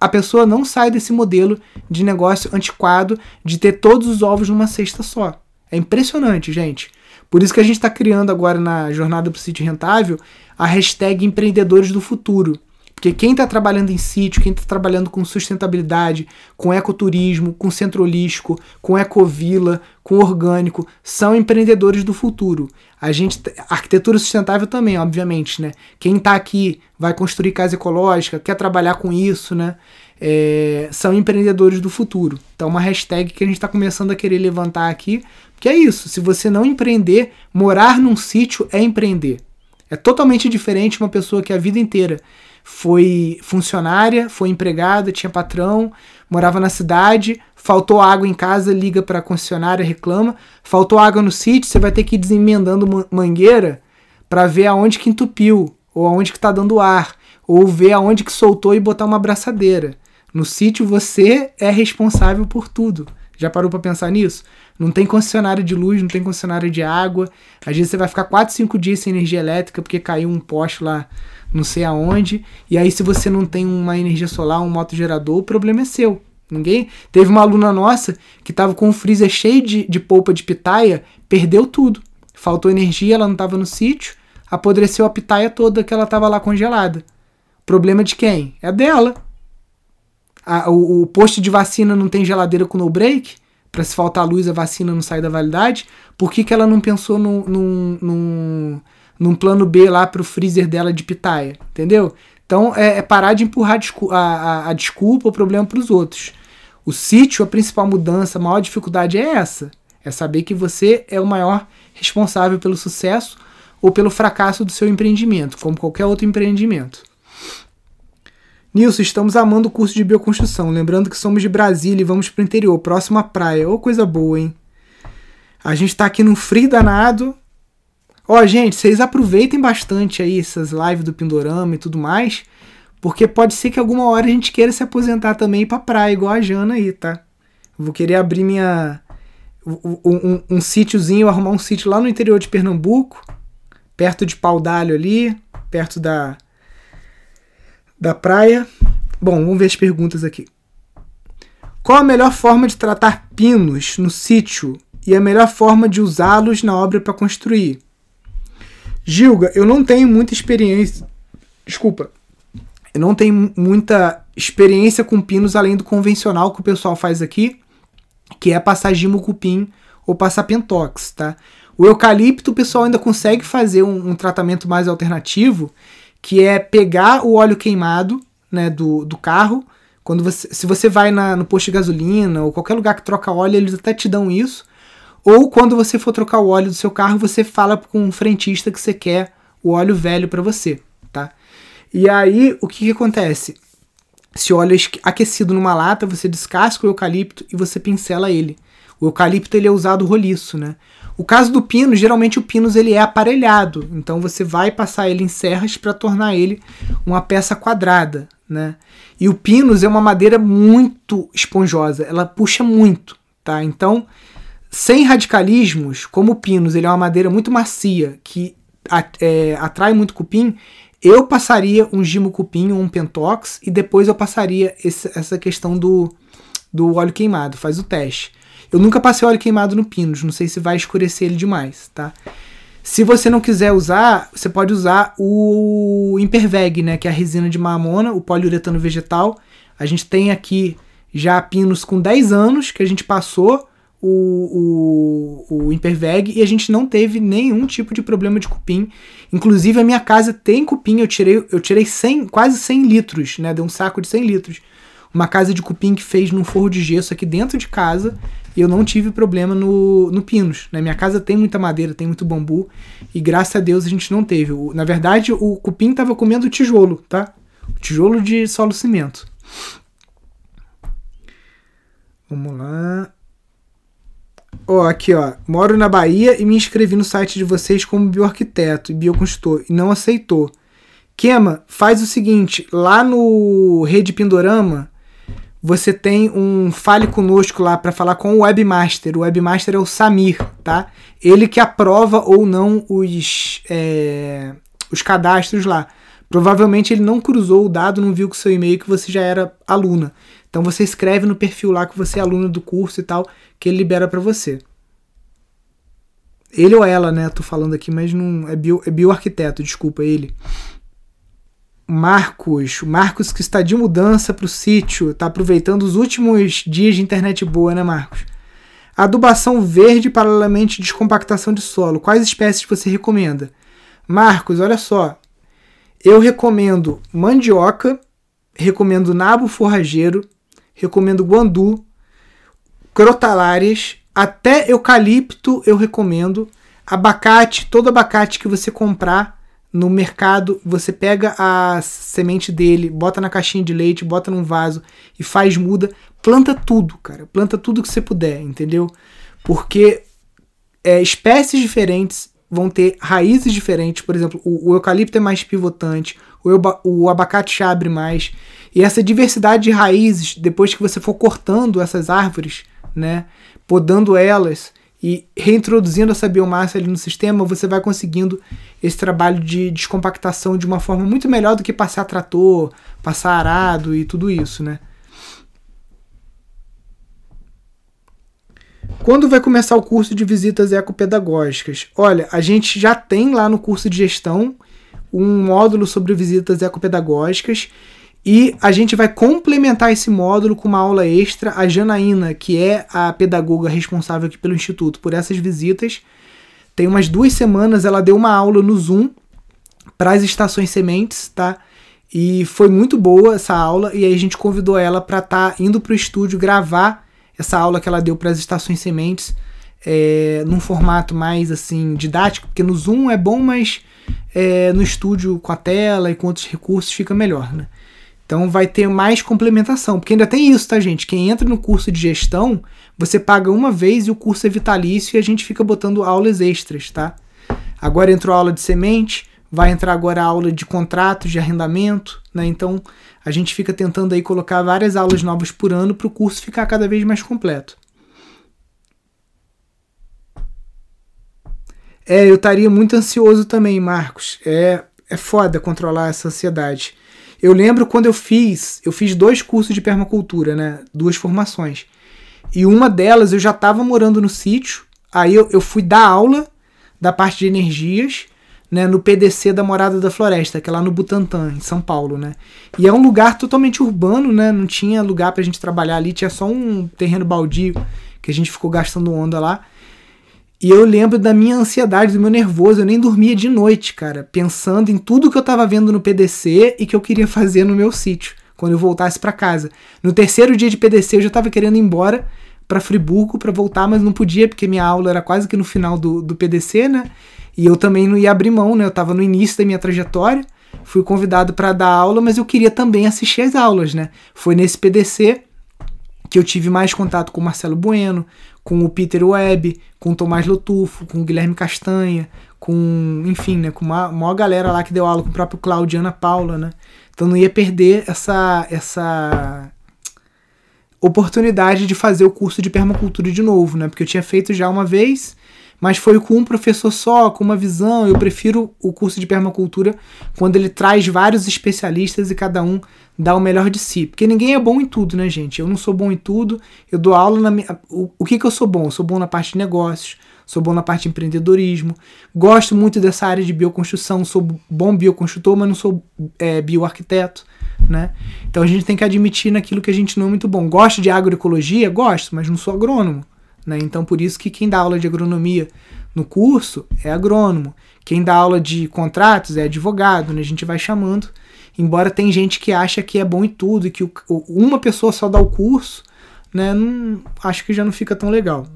a pessoa não sai desse modelo de negócio antiquado de ter todos os ovos numa cesta só. É impressionante, gente. Por isso que a gente está criando agora na Jornada para o Sítio Rentável a hashtag Empreendedores do Futuro. Porque quem está trabalhando em sítio, quem está trabalhando com sustentabilidade, com ecoturismo, com centro holístico, com ecovila, com orgânico, são empreendedores do futuro. A gente, arquitetura sustentável também, obviamente, né? Quem está aqui vai construir casa ecológica, quer trabalhar com isso, né? É, são empreendedores do futuro. Então, uma hashtag que a gente está começando a querer levantar aqui, que é isso. Se você não empreender, morar num sítio é empreender. É totalmente diferente uma pessoa que a vida inteira foi funcionária, foi empregada, tinha patrão, morava na cidade, faltou água em casa, liga para a concessionária, reclama, faltou água no sítio, você vai ter que ir desemendando mangueira para ver aonde que entupiu, ou aonde que está dando ar, ou ver aonde que soltou e botar uma abraçadeira. No sítio você é responsável por tudo. Já parou para pensar nisso? Não tem concessionária de luz, não tem concessionária de água. Às vezes você vai ficar 4, 5 dias sem energia elétrica porque caiu um poste lá não sei aonde. E aí, se você não tem uma energia solar, um motogerador, o problema é seu. Ninguém. Teve uma aluna nossa que estava com um freezer cheio de, de polpa de pitaia, perdeu tudo. Faltou energia, ela não estava no sítio, apodreceu a pitaia toda que ela estava lá congelada. Problema de quem? É dela. A, o, o posto de vacina não tem geladeira com no break? Para se faltar luz a vacina não sai da validade, por que, que ela não pensou num, num, num, num plano B lá para o freezer dela de pitaia? Entendeu? Então é, é parar de empurrar a, a, a desculpa, o problema para os outros. O sítio, a principal mudança, a maior dificuldade é essa: é saber que você é o maior responsável pelo sucesso ou pelo fracasso do seu empreendimento, como qualquer outro empreendimento. Nilson, estamos amando o curso de bioconstrução. Lembrando que somos de Brasília e vamos para o interior, próximo à praia. Ô, oh, coisa boa, hein? A gente está aqui num frio danado. Ó, oh, gente, vocês aproveitem bastante aí essas lives do Pindorama e tudo mais, porque pode ser que alguma hora a gente queira se aposentar também e ir pra praia, igual a Jana aí, tá? Vou querer abrir minha. Um, um, um sítiozinho, arrumar um sítio lá no interior de Pernambuco, perto de Pau d'Alho ali, perto da da praia. Bom, vamos ver as perguntas aqui. Qual a melhor forma de tratar pinos no sítio e a melhor forma de usá-los na obra para construir? Gilga, eu não tenho muita experiência. Desculpa. Eu não tenho muita experiência com pinos além do convencional que o pessoal faz aqui, que é passar gimo cupim ou passar pentox, tá? O eucalipto o pessoal ainda consegue fazer um, um tratamento mais alternativo, que é pegar o óleo queimado né, do, do carro. Quando você, se você vai na, no posto de gasolina ou qualquer lugar que troca óleo, eles até te dão isso. Ou quando você for trocar o óleo do seu carro, você fala com um frentista que você quer o óleo velho para você, tá? E aí, o que, que acontece? Se óleo é aquecido numa lata, você descasca o eucalipto e você pincela ele. O eucalipto ele é usado roliço, né? O caso do pino, geralmente o pinus ele é aparelhado, então você vai passar ele em serras para tornar ele uma peça quadrada, né? E o pinus é uma madeira muito esponjosa, ela puxa muito, tá? Então, sem radicalismos, como o pinus ele é uma madeira muito macia que é, atrai muito cupim, eu passaria um gimo cupim ou um pentox e depois eu passaria esse, essa questão do do óleo queimado, faz o teste. Eu nunca passei óleo queimado no Pinos, não sei se vai escurecer ele demais, tá? Se você não quiser usar, você pode usar o Imperveg, né, que é a resina de mamona, o poliuretano vegetal. A gente tem aqui já pinos com 10 anos que a gente passou o, o, o Imperveg e a gente não teve nenhum tipo de problema de cupim. Inclusive a minha casa tem cupim, eu tirei, eu tirei 100, quase 100 litros, né, deu um saco de 100 litros. Uma casa de cupim que fez num forro de gesso aqui dentro de casa e eu não tive problema no, no pinos. Né? minha casa tem muita madeira, tem muito bambu e graças a Deus a gente não teve. O, na verdade, o cupim estava comendo tijolo, tá? O tijolo de solo cimento. Vamos lá. Ó, aqui, ó. Moro na Bahia e me inscrevi no site de vocês como bioarquiteto e bioconstrutor e não aceitou. Kema, faz o seguinte, lá no Rede Pindorama, você tem um Fale Conosco lá para falar com o webmaster. O webmaster é o Samir, tá? Ele que aprova ou não os, é, os cadastros lá. Provavelmente ele não cruzou o dado, não viu com seu e-mail que você já era aluna. Então você escreve no perfil lá que você é aluna do curso e tal, que ele libera para você. Ele ou ela, né? Tô falando aqui, mas não é bio, é bioarquiteto, desculpa, ele. Marcos, Marcos que está de mudança para o sítio, está aproveitando os últimos dias de internet boa, né, Marcos? Adubação verde paralelamente descompactação de solo. Quais espécies você recomenda? Marcos, olha só. Eu recomendo mandioca, recomendo nabo forrageiro, recomendo guandu, crotalárias, até eucalipto eu recomendo. Abacate, todo abacate que você comprar no mercado, você pega a semente dele, bota na caixinha de leite, bota num vaso e faz muda. Planta tudo, cara. Planta tudo que você puder, entendeu? Porque é, espécies diferentes vão ter raízes diferentes. Por exemplo, o, o eucalipto é mais pivotante, o, o abacate abre mais. E essa diversidade de raízes, depois que você for cortando essas árvores, né, podando elas e reintroduzindo essa biomassa ali no sistema, você vai conseguindo esse trabalho de descompactação de uma forma muito melhor do que passar trator, passar arado e tudo isso, né? Quando vai começar o curso de visitas ecopedagógicas? Olha, a gente já tem lá no curso de gestão um módulo sobre visitas ecopedagógicas e a gente vai complementar esse módulo com uma aula extra. A Janaína, que é a pedagoga responsável aqui pelo Instituto por essas visitas, tem umas duas semanas ela deu uma aula no Zoom para as estações sementes, tá? E foi muito boa essa aula e aí a gente convidou ela para estar tá indo para o estúdio gravar essa aula que ela deu para as estações sementes é, num formato mais assim didático, porque no Zoom é bom, mas é, no estúdio com a tela e com outros recursos fica melhor, né? Então vai ter mais complementação, porque ainda tem isso, tá, gente? Quem entra no curso de gestão, você paga uma vez e o curso é vitalício e a gente fica botando aulas extras, tá? Agora entrou a aula de semente, vai entrar agora a aula de contratos de arrendamento, né? Então a gente fica tentando aí colocar várias aulas novas por ano para o curso ficar cada vez mais completo. É, eu estaria muito ansioso também, Marcos. É, é foda controlar essa ansiedade. Eu lembro quando eu fiz, eu fiz dois cursos de permacultura, né? Duas formações. E uma delas eu já estava morando no sítio, aí eu, eu fui dar aula da parte de energias, né, no PDC da Morada da Floresta, que é lá no Butantã, em São Paulo, né? E é um lugar totalmente urbano, né? Não tinha lugar pra gente trabalhar ali, tinha só um terreno baldio que a gente ficou gastando onda lá. E eu lembro da minha ansiedade, do meu nervoso. Eu nem dormia de noite, cara, pensando em tudo que eu tava vendo no PDC e que eu queria fazer no meu sítio, quando eu voltasse para casa. No terceiro dia de PDC eu já tava querendo ir embora para Friburgo para voltar, mas não podia, porque minha aula era quase que no final do, do PDC, né? E eu também não ia abrir mão, né? Eu tava no início da minha trajetória, fui convidado para dar aula, mas eu queria também assistir as aulas, né? Foi nesse PDC que eu tive mais contato com o Marcelo Bueno, com o Peter Webb, com o Tomás Lotufo, com o Guilherme Castanha, com, enfim, né, com uma maior galera lá que deu aula com o próprio Claudio Ana Paula, né? Então não ia perder essa essa oportunidade de fazer o curso de permacultura de novo, né? Porque eu tinha feito já uma vez, mas foi com um professor só, com uma visão. Eu prefiro o curso de permacultura quando ele traz vários especialistas e cada um dá o melhor de si. Porque ninguém é bom em tudo, né, gente? Eu não sou bom em tudo. Eu dou aula na minha. O, o que, que eu sou bom? Eu sou bom na parte de negócios, sou bom na parte de empreendedorismo, gosto muito dessa área de bioconstrução, sou bom bioconstrutor, mas não sou é, bioarquiteto. Né? Então a gente tem que admitir naquilo que a gente não é muito bom. Gosto de agroecologia? Gosto, mas não sou agrônomo. Né? Então por isso que quem dá aula de agronomia no curso é agrônomo. Quem dá aula de contratos é advogado, né? A gente vai chamando. Embora tem gente que acha que é bom em tudo e que o, uma pessoa só dá o curso, né? Não, acho que já não fica tão legal.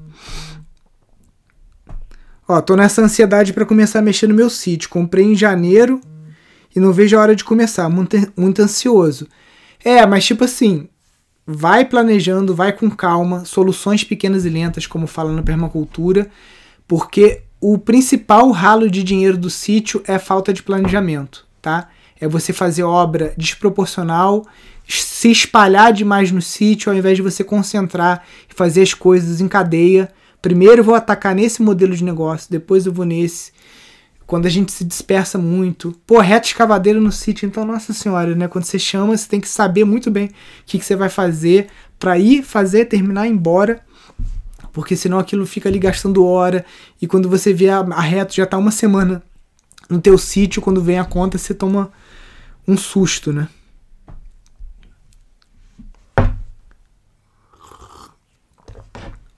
Ó, tô nessa ansiedade para começar a mexer no meu sítio. Comprei em janeiro e não vejo a hora de começar. Muito, muito ansioso. É, mas tipo assim, vai planejando, vai com calma, soluções pequenas e lentas, como fala na permacultura, porque o principal ralo de dinheiro do sítio é falta de planejamento, tá? É você fazer obra desproporcional, se espalhar demais no sítio, ao invés de você concentrar e fazer as coisas em cadeia Primeiro eu vou atacar nesse modelo de negócio, depois eu vou nesse. Quando a gente se dispersa muito. Pô, reta escavadeira no sítio, então, nossa senhora, né? Quando você chama, você tem que saber muito bem o que, que você vai fazer para ir fazer, terminar, ir embora. Porque senão aquilo fica ali gastando hora. E quando você vê a, a reta, já tá uma semana no teu sítio, quando vem a conta, você toma um susto, né?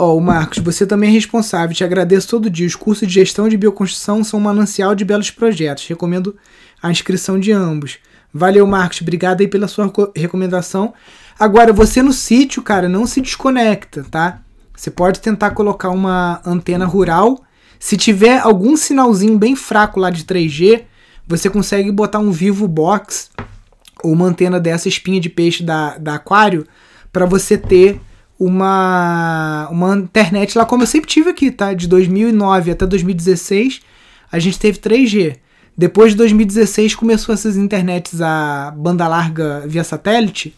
Ó, oh, Marcos, você também é responsável. Te agradeço todo dia. Os cursos de gestão de bioconstrução são um manancial de belos projetos. Recomendo a inscrição de ambos. Valeu, Marcos. Obrigado aí pela sua recomendação. Agora, você no sítio, cara, não se desconecta, tá? Você pode tentar colocar uma antena rural. Se tiver algum sinalzinho bem fraco lá de 3G, você consegue botar um Vivo Box ou uma antena dessa espinha de peixe da, da Aquário para você ter uma, uma internet lá, como eu sempre tive aqui, tá? De 2009 até 2016, a gente teve 3G. Depois de 2016 começou essas internets a banda larga via satélite.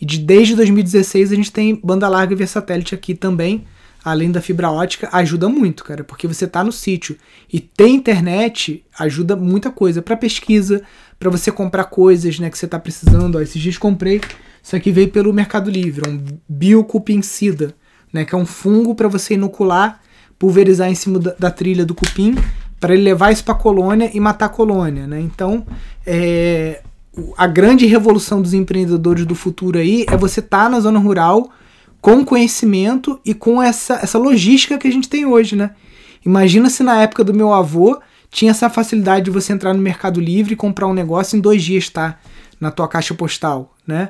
E de, desde 2016 a gente tem banda larga via satélite aqui também, além da fibra ótica, ajuda muito, cara, porque você tá no sítio e tem internet ajuda muita coisa para pesquisa, para você comprar coisas, né, que você tá precisando. Ó, esses dias comprei isso aqui veio pelo Mercado Livre, um biocupicida, né, que é um fungo para você inocular, pulverizar em cima da, da trilha do cupim, para ele levar isso para a colônia e matar a colônia. Né? Então, é, a grande revolução dos empreendedores do futuro aí é você estar tá na zona rural com conhecimento e com essa, essa logística que a gente tem hoje. Né? Imagina se na época do meu avô tinha essa facilidade de você entrar no Mercado Livre e comprar um negócio em dois dias, tá? Na tua caixa postal, né?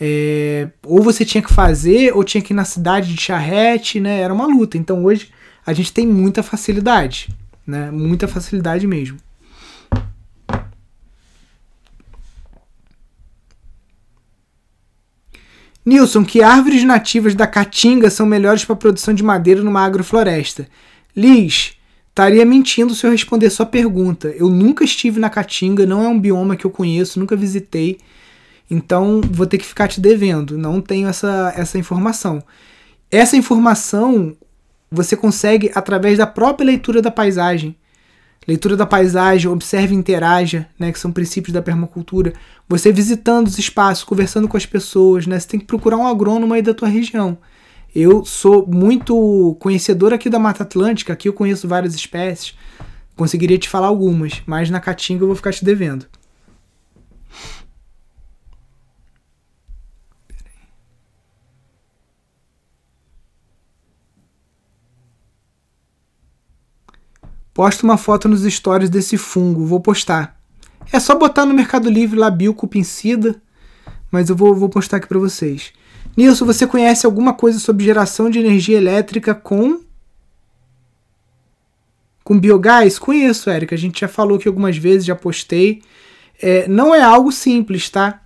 É, ou você tinha que fazer, ou tinha que ir na cidade de charrete, né? Era uma luta. Então hoje a gente tem muita facilidade, né? Muita facilidade mesmo. Nilson, que árvores nativas da Caatinga são melhores para a produção de madeira numa agrofloresta? Liz, estaria mentindo se eu responder sua pergunta. Eu nunca estive na Caatinga, não é um bioma que eu conheço, nunca visitei. Então vou ter que ficar te devendo, não tenho essa, essa informação. Essa informação você consegue através da própria leitura da paisagem. Leitura da paisagem, observe e interaja, né, que são princípios da permacultura. Você visitando os espaços, conversando com as pessoas, né, você tem que procurar um agrônomo aí da tua região. Eu sou muito conhecedor aqui da Mata Atlântica, aqui eu conheço várias espécies, conseguiria te falar algumas, mas na Caatinga eu vou ficar te devendo. Posta uma foto nos stories desse fungo, vou postar. É só botar no Mercado Livre lá biocupincida, mas eu vou, vou postar aqui para vocês. Nilson, você conhece alguma coisa sobre geração de energia elétrica com com biogás? Conheço, Érica. A gente já falou aqui algumas vezes, já postei. É, não é algo simples, tá?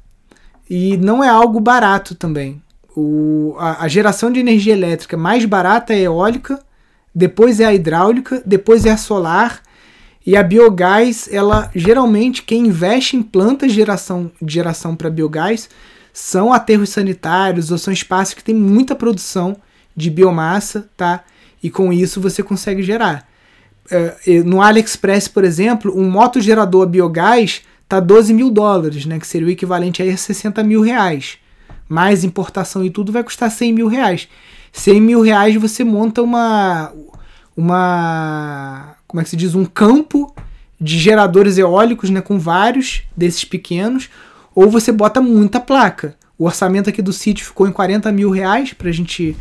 E não é algo barato também. O, a, a geração de energia elétrica mais barata é eólica depois é a hidráulica, depois é a solar. E a biogás, ela geralmente quem investe em plantas de geração, de geração para biogás são aterros sanitários ou são espaços que tem muita produção de biomassa, tá? E com isso você consegue gerar. é, no AliExpress, por exemplo, um motogerador a biogás tá 12 mil dólares, né? Que seria o equivalente a 60 mil reais. Mais importação e tudo vai custar 100 mil reais. 100 mil reais você monta uma. Uma. Como é que se diz? Um campo de geradores eólicos, né? Com vários desses pequenos. Ou você bota muita placa. O orçamento aqui do sítio ficou em 40 mil reais pra gente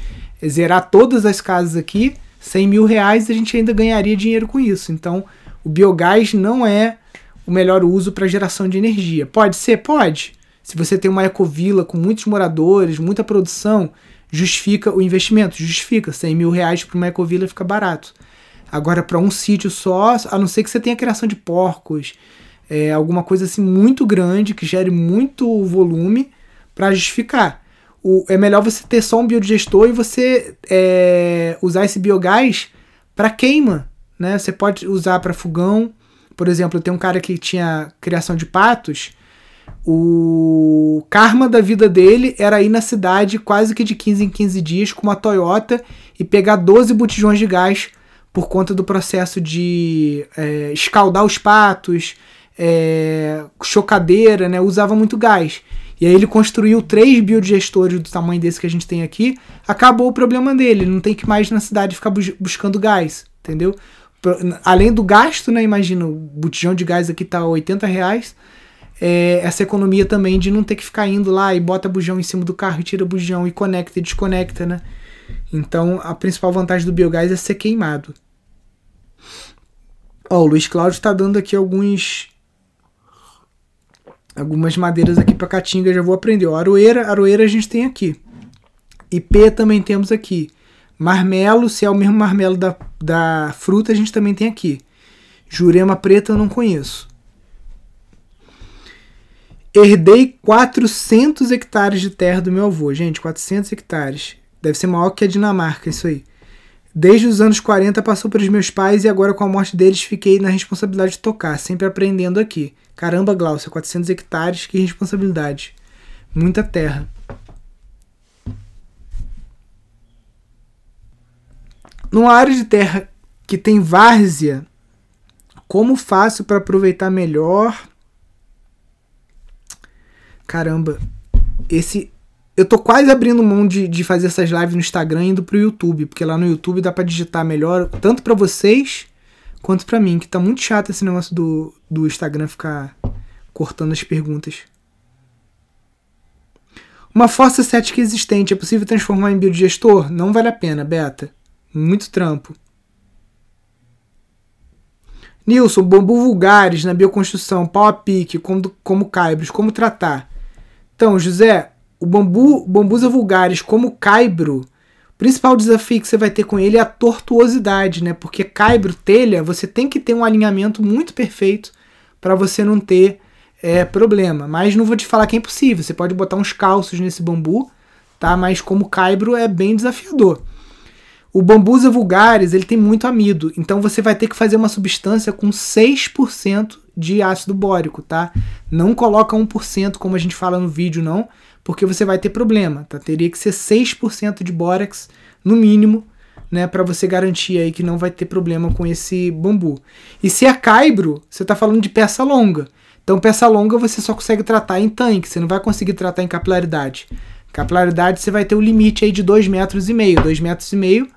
zerar todas as casas aqui. 100 mil reais a gente ainda ganharia dinheiro com isso. Então, o biogás não é o melhor uso para geração de energia. Pode ser? Pode. Se você tem uma ecovila com muitos moradores, muita produção, justifica o investimento, justifica. 100 mil reais para uma ecovila fica barato. Agora, para um sítio só, a não ser que você tenha criação de porcos, é, alguma coisa assim muito grande, que gere muito volume, para justificar. O, é melhor você ter só um biodigestor e você é, usar esse biogás para queima. Né? Você pode usar para fogão, por exemplo, tem um cara que tinha criação de patos. O karma da vida dele era ir na cidade quase que de 15 em 15 dias com uma Toyota e pegar 12 botijões de gás por conta do processo de é, escaldar os patos, é, chocadeira, né? Usava muito gás. E aí ele construiu três biodigestores do tamanho desse que a gente tem aqui. Acabou o problema dele. Ele não tem que mais na cidade ficar buscando gás, entendeu? além do gasto, né? Imagina, o botijão de gás aqui tá 80 reais. É, essa economia também de não ter que ficar indo lá e bota bujão em cima do carro e tira bujão e conecta e desconecta, né? Então a principal vantagem do biogás é ser queimado. Ó, o Luiz Cláudio está dando aqui alguns algumas madeiras aqui para caatinga, já vou aprender. Ó, aroeira, aroeira a gente tem aqui. IP também temos aqui. Marmelo, se é o mesmo marmelo da, da fruta, a gente também tem aqui. Jurema preta eu não conheço. Herdei 400 hectares de terra do meu avô. Gente, 400 hectares. Deve ser maior que a Dinamarca, isso aí. Desde os anos 40 passou pelos meus pais e agora com a morte deles fiquei na responsabilidade de tocar, sempre aprendendo aqui. Caramba, Glaucia, 400 hectares, que responsabilidade. Muita terra. Numa área de terra que tem várzea, como faço para aproveitar melhor? Caramba, esse eu tô quase abrindo mão de, de fazer essas lives no Instagram e indo pro YouTube, porque lá no YouTube dá para digitar melhor, tanto para vocês quanto para mim, que tá muito chato esse negócio do, do Instagram ficar cortando as perguntas. Uma força cética existente é possível transformar em biodigestor? Não vale a pena, beta. Muito trampo. Nilson, bambu vulgares na bioconstrução, pau a pique, como, como caibros, como tratar? Então, José, o bambu, bambusa vulgares como caibro, o principal desafio que você vai ter com ele é a tortuosidade, né? Porque caibro, telha, você tem que ter um alinhamento muito perfeito para você não ter é, problema. Mas não vou te falar que é impossível. Você pode botar uns calços nesse bambu, tá? Mas como caibro é bem desafiador. O bambusa vulgaris ele tem muito amido, então você vai ter que fazer uma substância com 6% de ácido bórico, tá? Não coloca 1% como a gente fala no vídeo, não, porque você vai ter problema, tá? Teria que ser 6% de bórax no mínimo, né, para você garantir aí que não vai ter problema com esse bambu. E se é caibro, você está falando de peça longa. Então peça longa você só consegue tratar em tanque, você não vai conseguir tratar em capilaridade. Capilaridade você vai ter o limite aí de 2 metros e meio. 2 metros e meio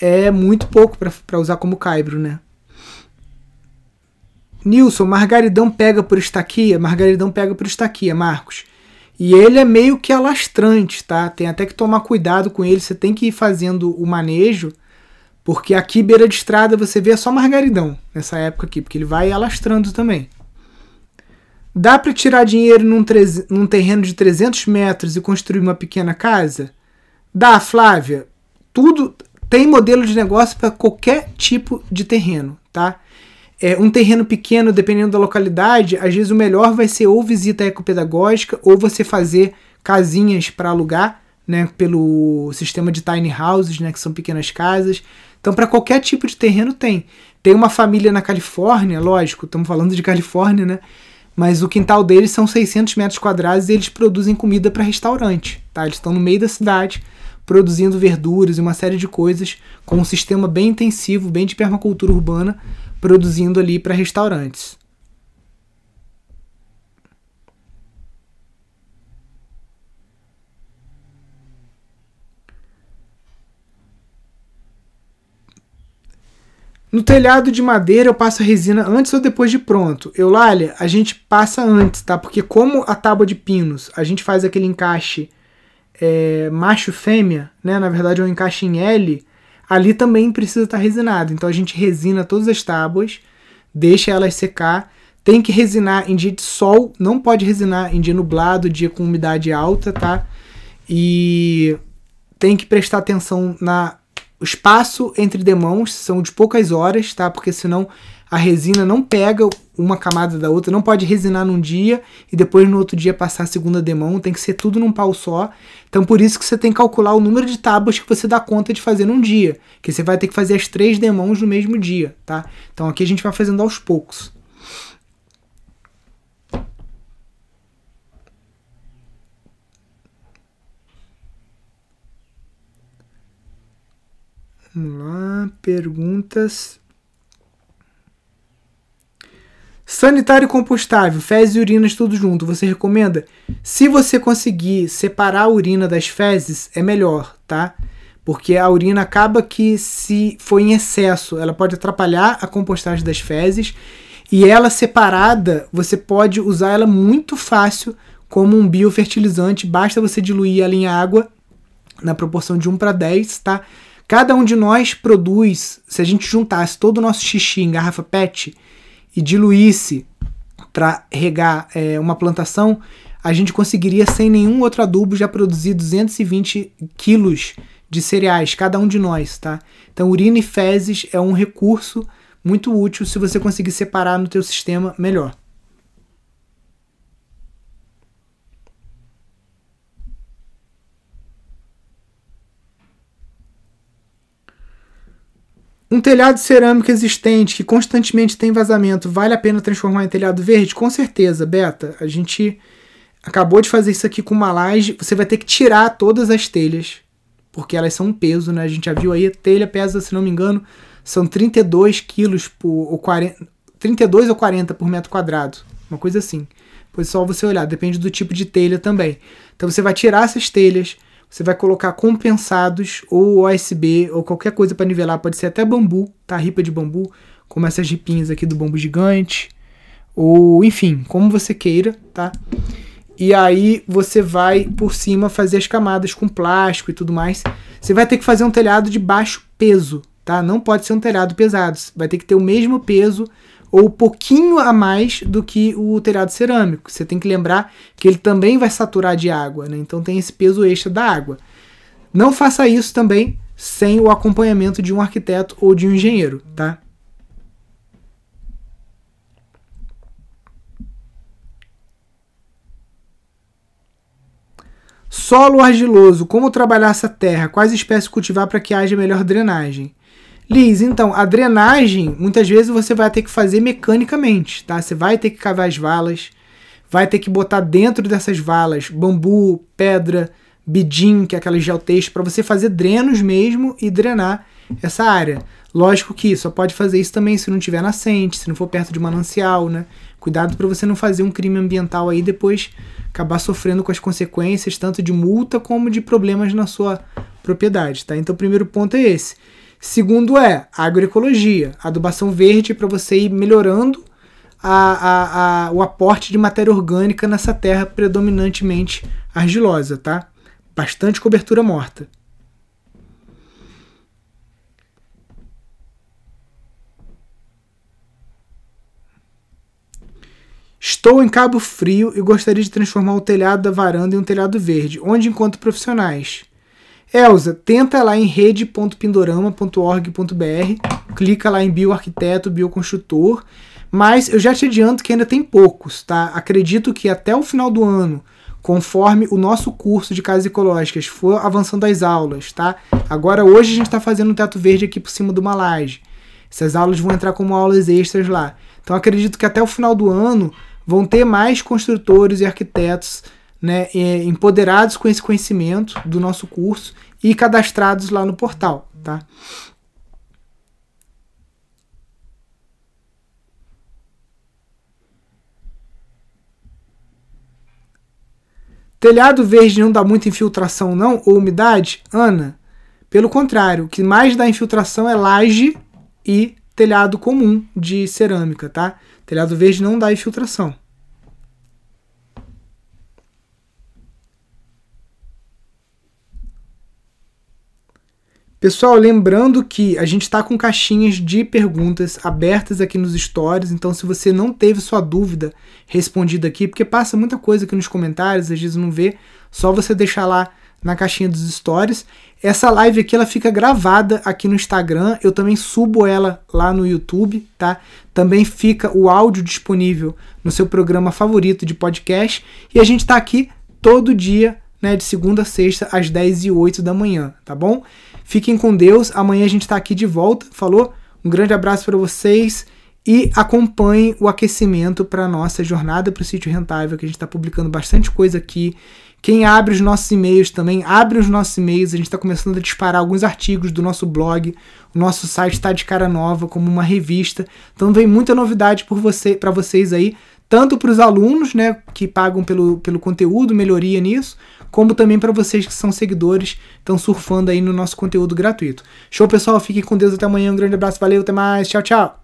é muito pouco para usar como caibro, né? Nilson, Margaridão pega por estaquia? Margaridão pega por estaquia, Marcos. E ele é meio que alastrante, tá? Tem até que tomar cuidado com ele, você tem que ir fazendo o manejo, porque aqui beira de estrada você vê só Margaridão nessa época aqui, porque ele vai alastrando também. Dá para tirar dinheiro num, num terreno de 300 metros e construir uma pequena casa? Dá, Flávia. Tudo, tem modelo de negócio para qualquer tipo de terreno, tá? É, um terreno pequeno, dependendo da localidade, às vezes o melhor vai ser ou visita ecopedagógica ou você fazer casinhas para alugar, né, pelo sistema de tiny houses, né, que são pequenas casas. Então, para qualquer tipo de terreno tem. Tem uma família na Califórnia, lógico, estamos falando de Califórnia, né? Mas o quintal deles são 600 metros quadrados e eles produzem comida para restaurante, tá? Eles estão no meio da cidade produzindo verduras e uma série de coisas com um sistema bem intensivo, bem de permacultura urbana, produzindo ali para restaurantes. No telhado de madeira eu passo a resina antes ou depois de pronto. Eulália, a gente passa antes, tá? Porque como a tábua de pinos, a gente faz aquele encaixe é, macho-fêmea, né? Na verdade é um encaixe em L, ali também precisa estar tá resinado. Então a gente resina todas as tábuas, deixa elas secar. Tem que resinar em dia de sol, não pode resinar em dia nublado, dia com umidade alta, tá? E tem que prestar atenção na o espaço entre demãos são de poucas horas, tá? Porque senão a resina não pega uma camada da outra, não pode resinar num dia e depois no outro dia passar a segunda demão, tem que ser tudo num pau só. Então por isso que você tem que calcular o número de tábuas que você dá conta de fazer num dia, que você vai ter que fazer as três demãos no mesmo dia, tá? Então aqui a gente vai fazendo aos poucos. Vamos lá, perguntas. Sanitário compostável, fezes e urinas tudo junto, você recomenda? Se você conseguir separar a urina das fezes, é melhor, tá? Porque a urina acaba que, se for em excesso, ela pode atrapalhar a compostagem das fezes. E ela separada, você pode usar ela muito fácil como um biofertilizante. Basta você diluir ela em água na proporção de 1 para 10, tá? Cada um de nós produz, se a gente juntasse todo o nosso xixi em garrafa PET e diluísse para regar é, uma plantação, a gente conseguiria, sem nenhum outro adubo, já produzir 220 quilos de cereais, cada um de nós, tá? Então, urina e fezes é um recurso muito útil se você conseguir separar no teu sistema melhor. Um telhado cerâmico existente que constantemente tem vazamento, vale a pena transformar em telhado verde? Com certeza, Beta. A gente acabou de fazer isso aqui com uma laje. Você vai ter que tirar todas as telhas, porque elas são um peso, né? A gente já viu aí, a telha pesa, se não me engano, são 32 quilos por, ou 40, 32 ou 40 por metro quadrado. Uma coisa assim. Pois só você olhar, depende do tipo de telha também. Então você vai tirar essas telhas, você vai colocar compensados ou OSB ou qualquer coisa para nivelar, pode ser até bambu, tá? Ripa de bambu, como essas ripinhas aqui do bambu gigante, ou enfim, como você queira, tá? E aí você vai por cima fazer as camadas com plástico e tudo mais. Você vai ter que fazer um telhado de baixo peso, tá? Não pode ser um telhado pesado, vai ter que ter o mesmo peso ou um pouquinho a mais do que o telhado cerâmico. Você tem que lembrar que ele também vai saturar de água, né? então tem esse peso extra da água. Não faça isso também sem o acompanhamento de um arquiteto ou de um engenheiro, tá? Solo argiloso, como trabalhar essa terra? Quais espécies cultivar para que haja melhor drenagem? Liz, então, a drenagem, muitas vezes você vai ter que fazer mecanicamente, tá? Você vai ter que cavar as valas, vai ter que botar dentro dessas valas bambu, pedra, bidim, que é aquela geotexto, para você fazer drenos mesmo e drenar essa área. Lógico que só pode fazer isso também se não tiver nascente, se não for perto de manancial, né? Cuidado para você não fazer um crime ambiental aí depois acabar sofrendo com as consequências tanto de multa como de problemas na sua propriedade, tá? Então o primeiro ponto é esse. Segundo é agroecologia, adubação verde para você ir melhorando a, a, a, o aporte de matéria orgânica nessa terra predominantemente argilosa, tá? Bastante cobertura morta. Estou em Cabo Frio e gostaria de transformar o telhado da varanda em um telhado verde. Onde encontro profissionais? Elza, tenta lá em rede.pindorama.org.br, clica lá em bioarquiteto, bioconstrutor, mas eu já te adianto que ainda tem poucos, tá? Acredito que até o final do ano, conforme o nosso curso de casas ecológicas for avançando as aulas, tá? Agora hoje a gente está fazendo um teto verde aqui por cima de uma laje. Essas aulas vão entrar como aulas extras lá. Então acredito que até o final do ano vão ter mais construtores e arquitetos né, é, empoderados com esse conhecimento do nosso curso e cadastrados lá no portal, tá? Telhado verde não dá muita infiltração não ou umidade? Ana, pelo contrário, o que mais dá infiltração é laje e telhado comum de cerâmica, tá? Telhado verde não dá infiltração. Pessoal, lembrando que a gente está com caixinhas de perguntas abertas aqui nos stories, então se você não teve sua dúvida respondida aqui, porque passa muita coisa aqui nos comentários, às vezes não vê, só você deixar lá na caixinha dos stories. Essa live aqui ela fica gravada aqui no Instagram, eu também subo ela lá no YouTube, tá? Também fica o áudio disponível no seu programa favorito de podcast e a gente está aqui todo dia, né, de segunda a sexta às 10 e 8 da manhã, tá bom? Fiquem com Deus. Amanhã a gente está aqui de volta. Falou? Um grande abraço para vocês e acompanhem o aquecimento para a nossa jornada para o sítio rentável, que a gente está publicando bastante coisa aqui. Quem abre os nossos e-mails também, abre os nossos e-mails. A gente está começando a disparar alguns artigos do nosso blog. O nosso site está de cara nova, como uma revista. Então vem muita novidade por você, para vocês aí, tanto para os alunos, né, que pagam pelo, pelo conteúdo, melhoria nisso, como também para vocês que são seguidores, estão surfando aí no nosso conteúdo gratuito. Show, pessoal, fiquem com Deus até amanhã. Um grande abraço, valeu, até mais, tchau, tchau.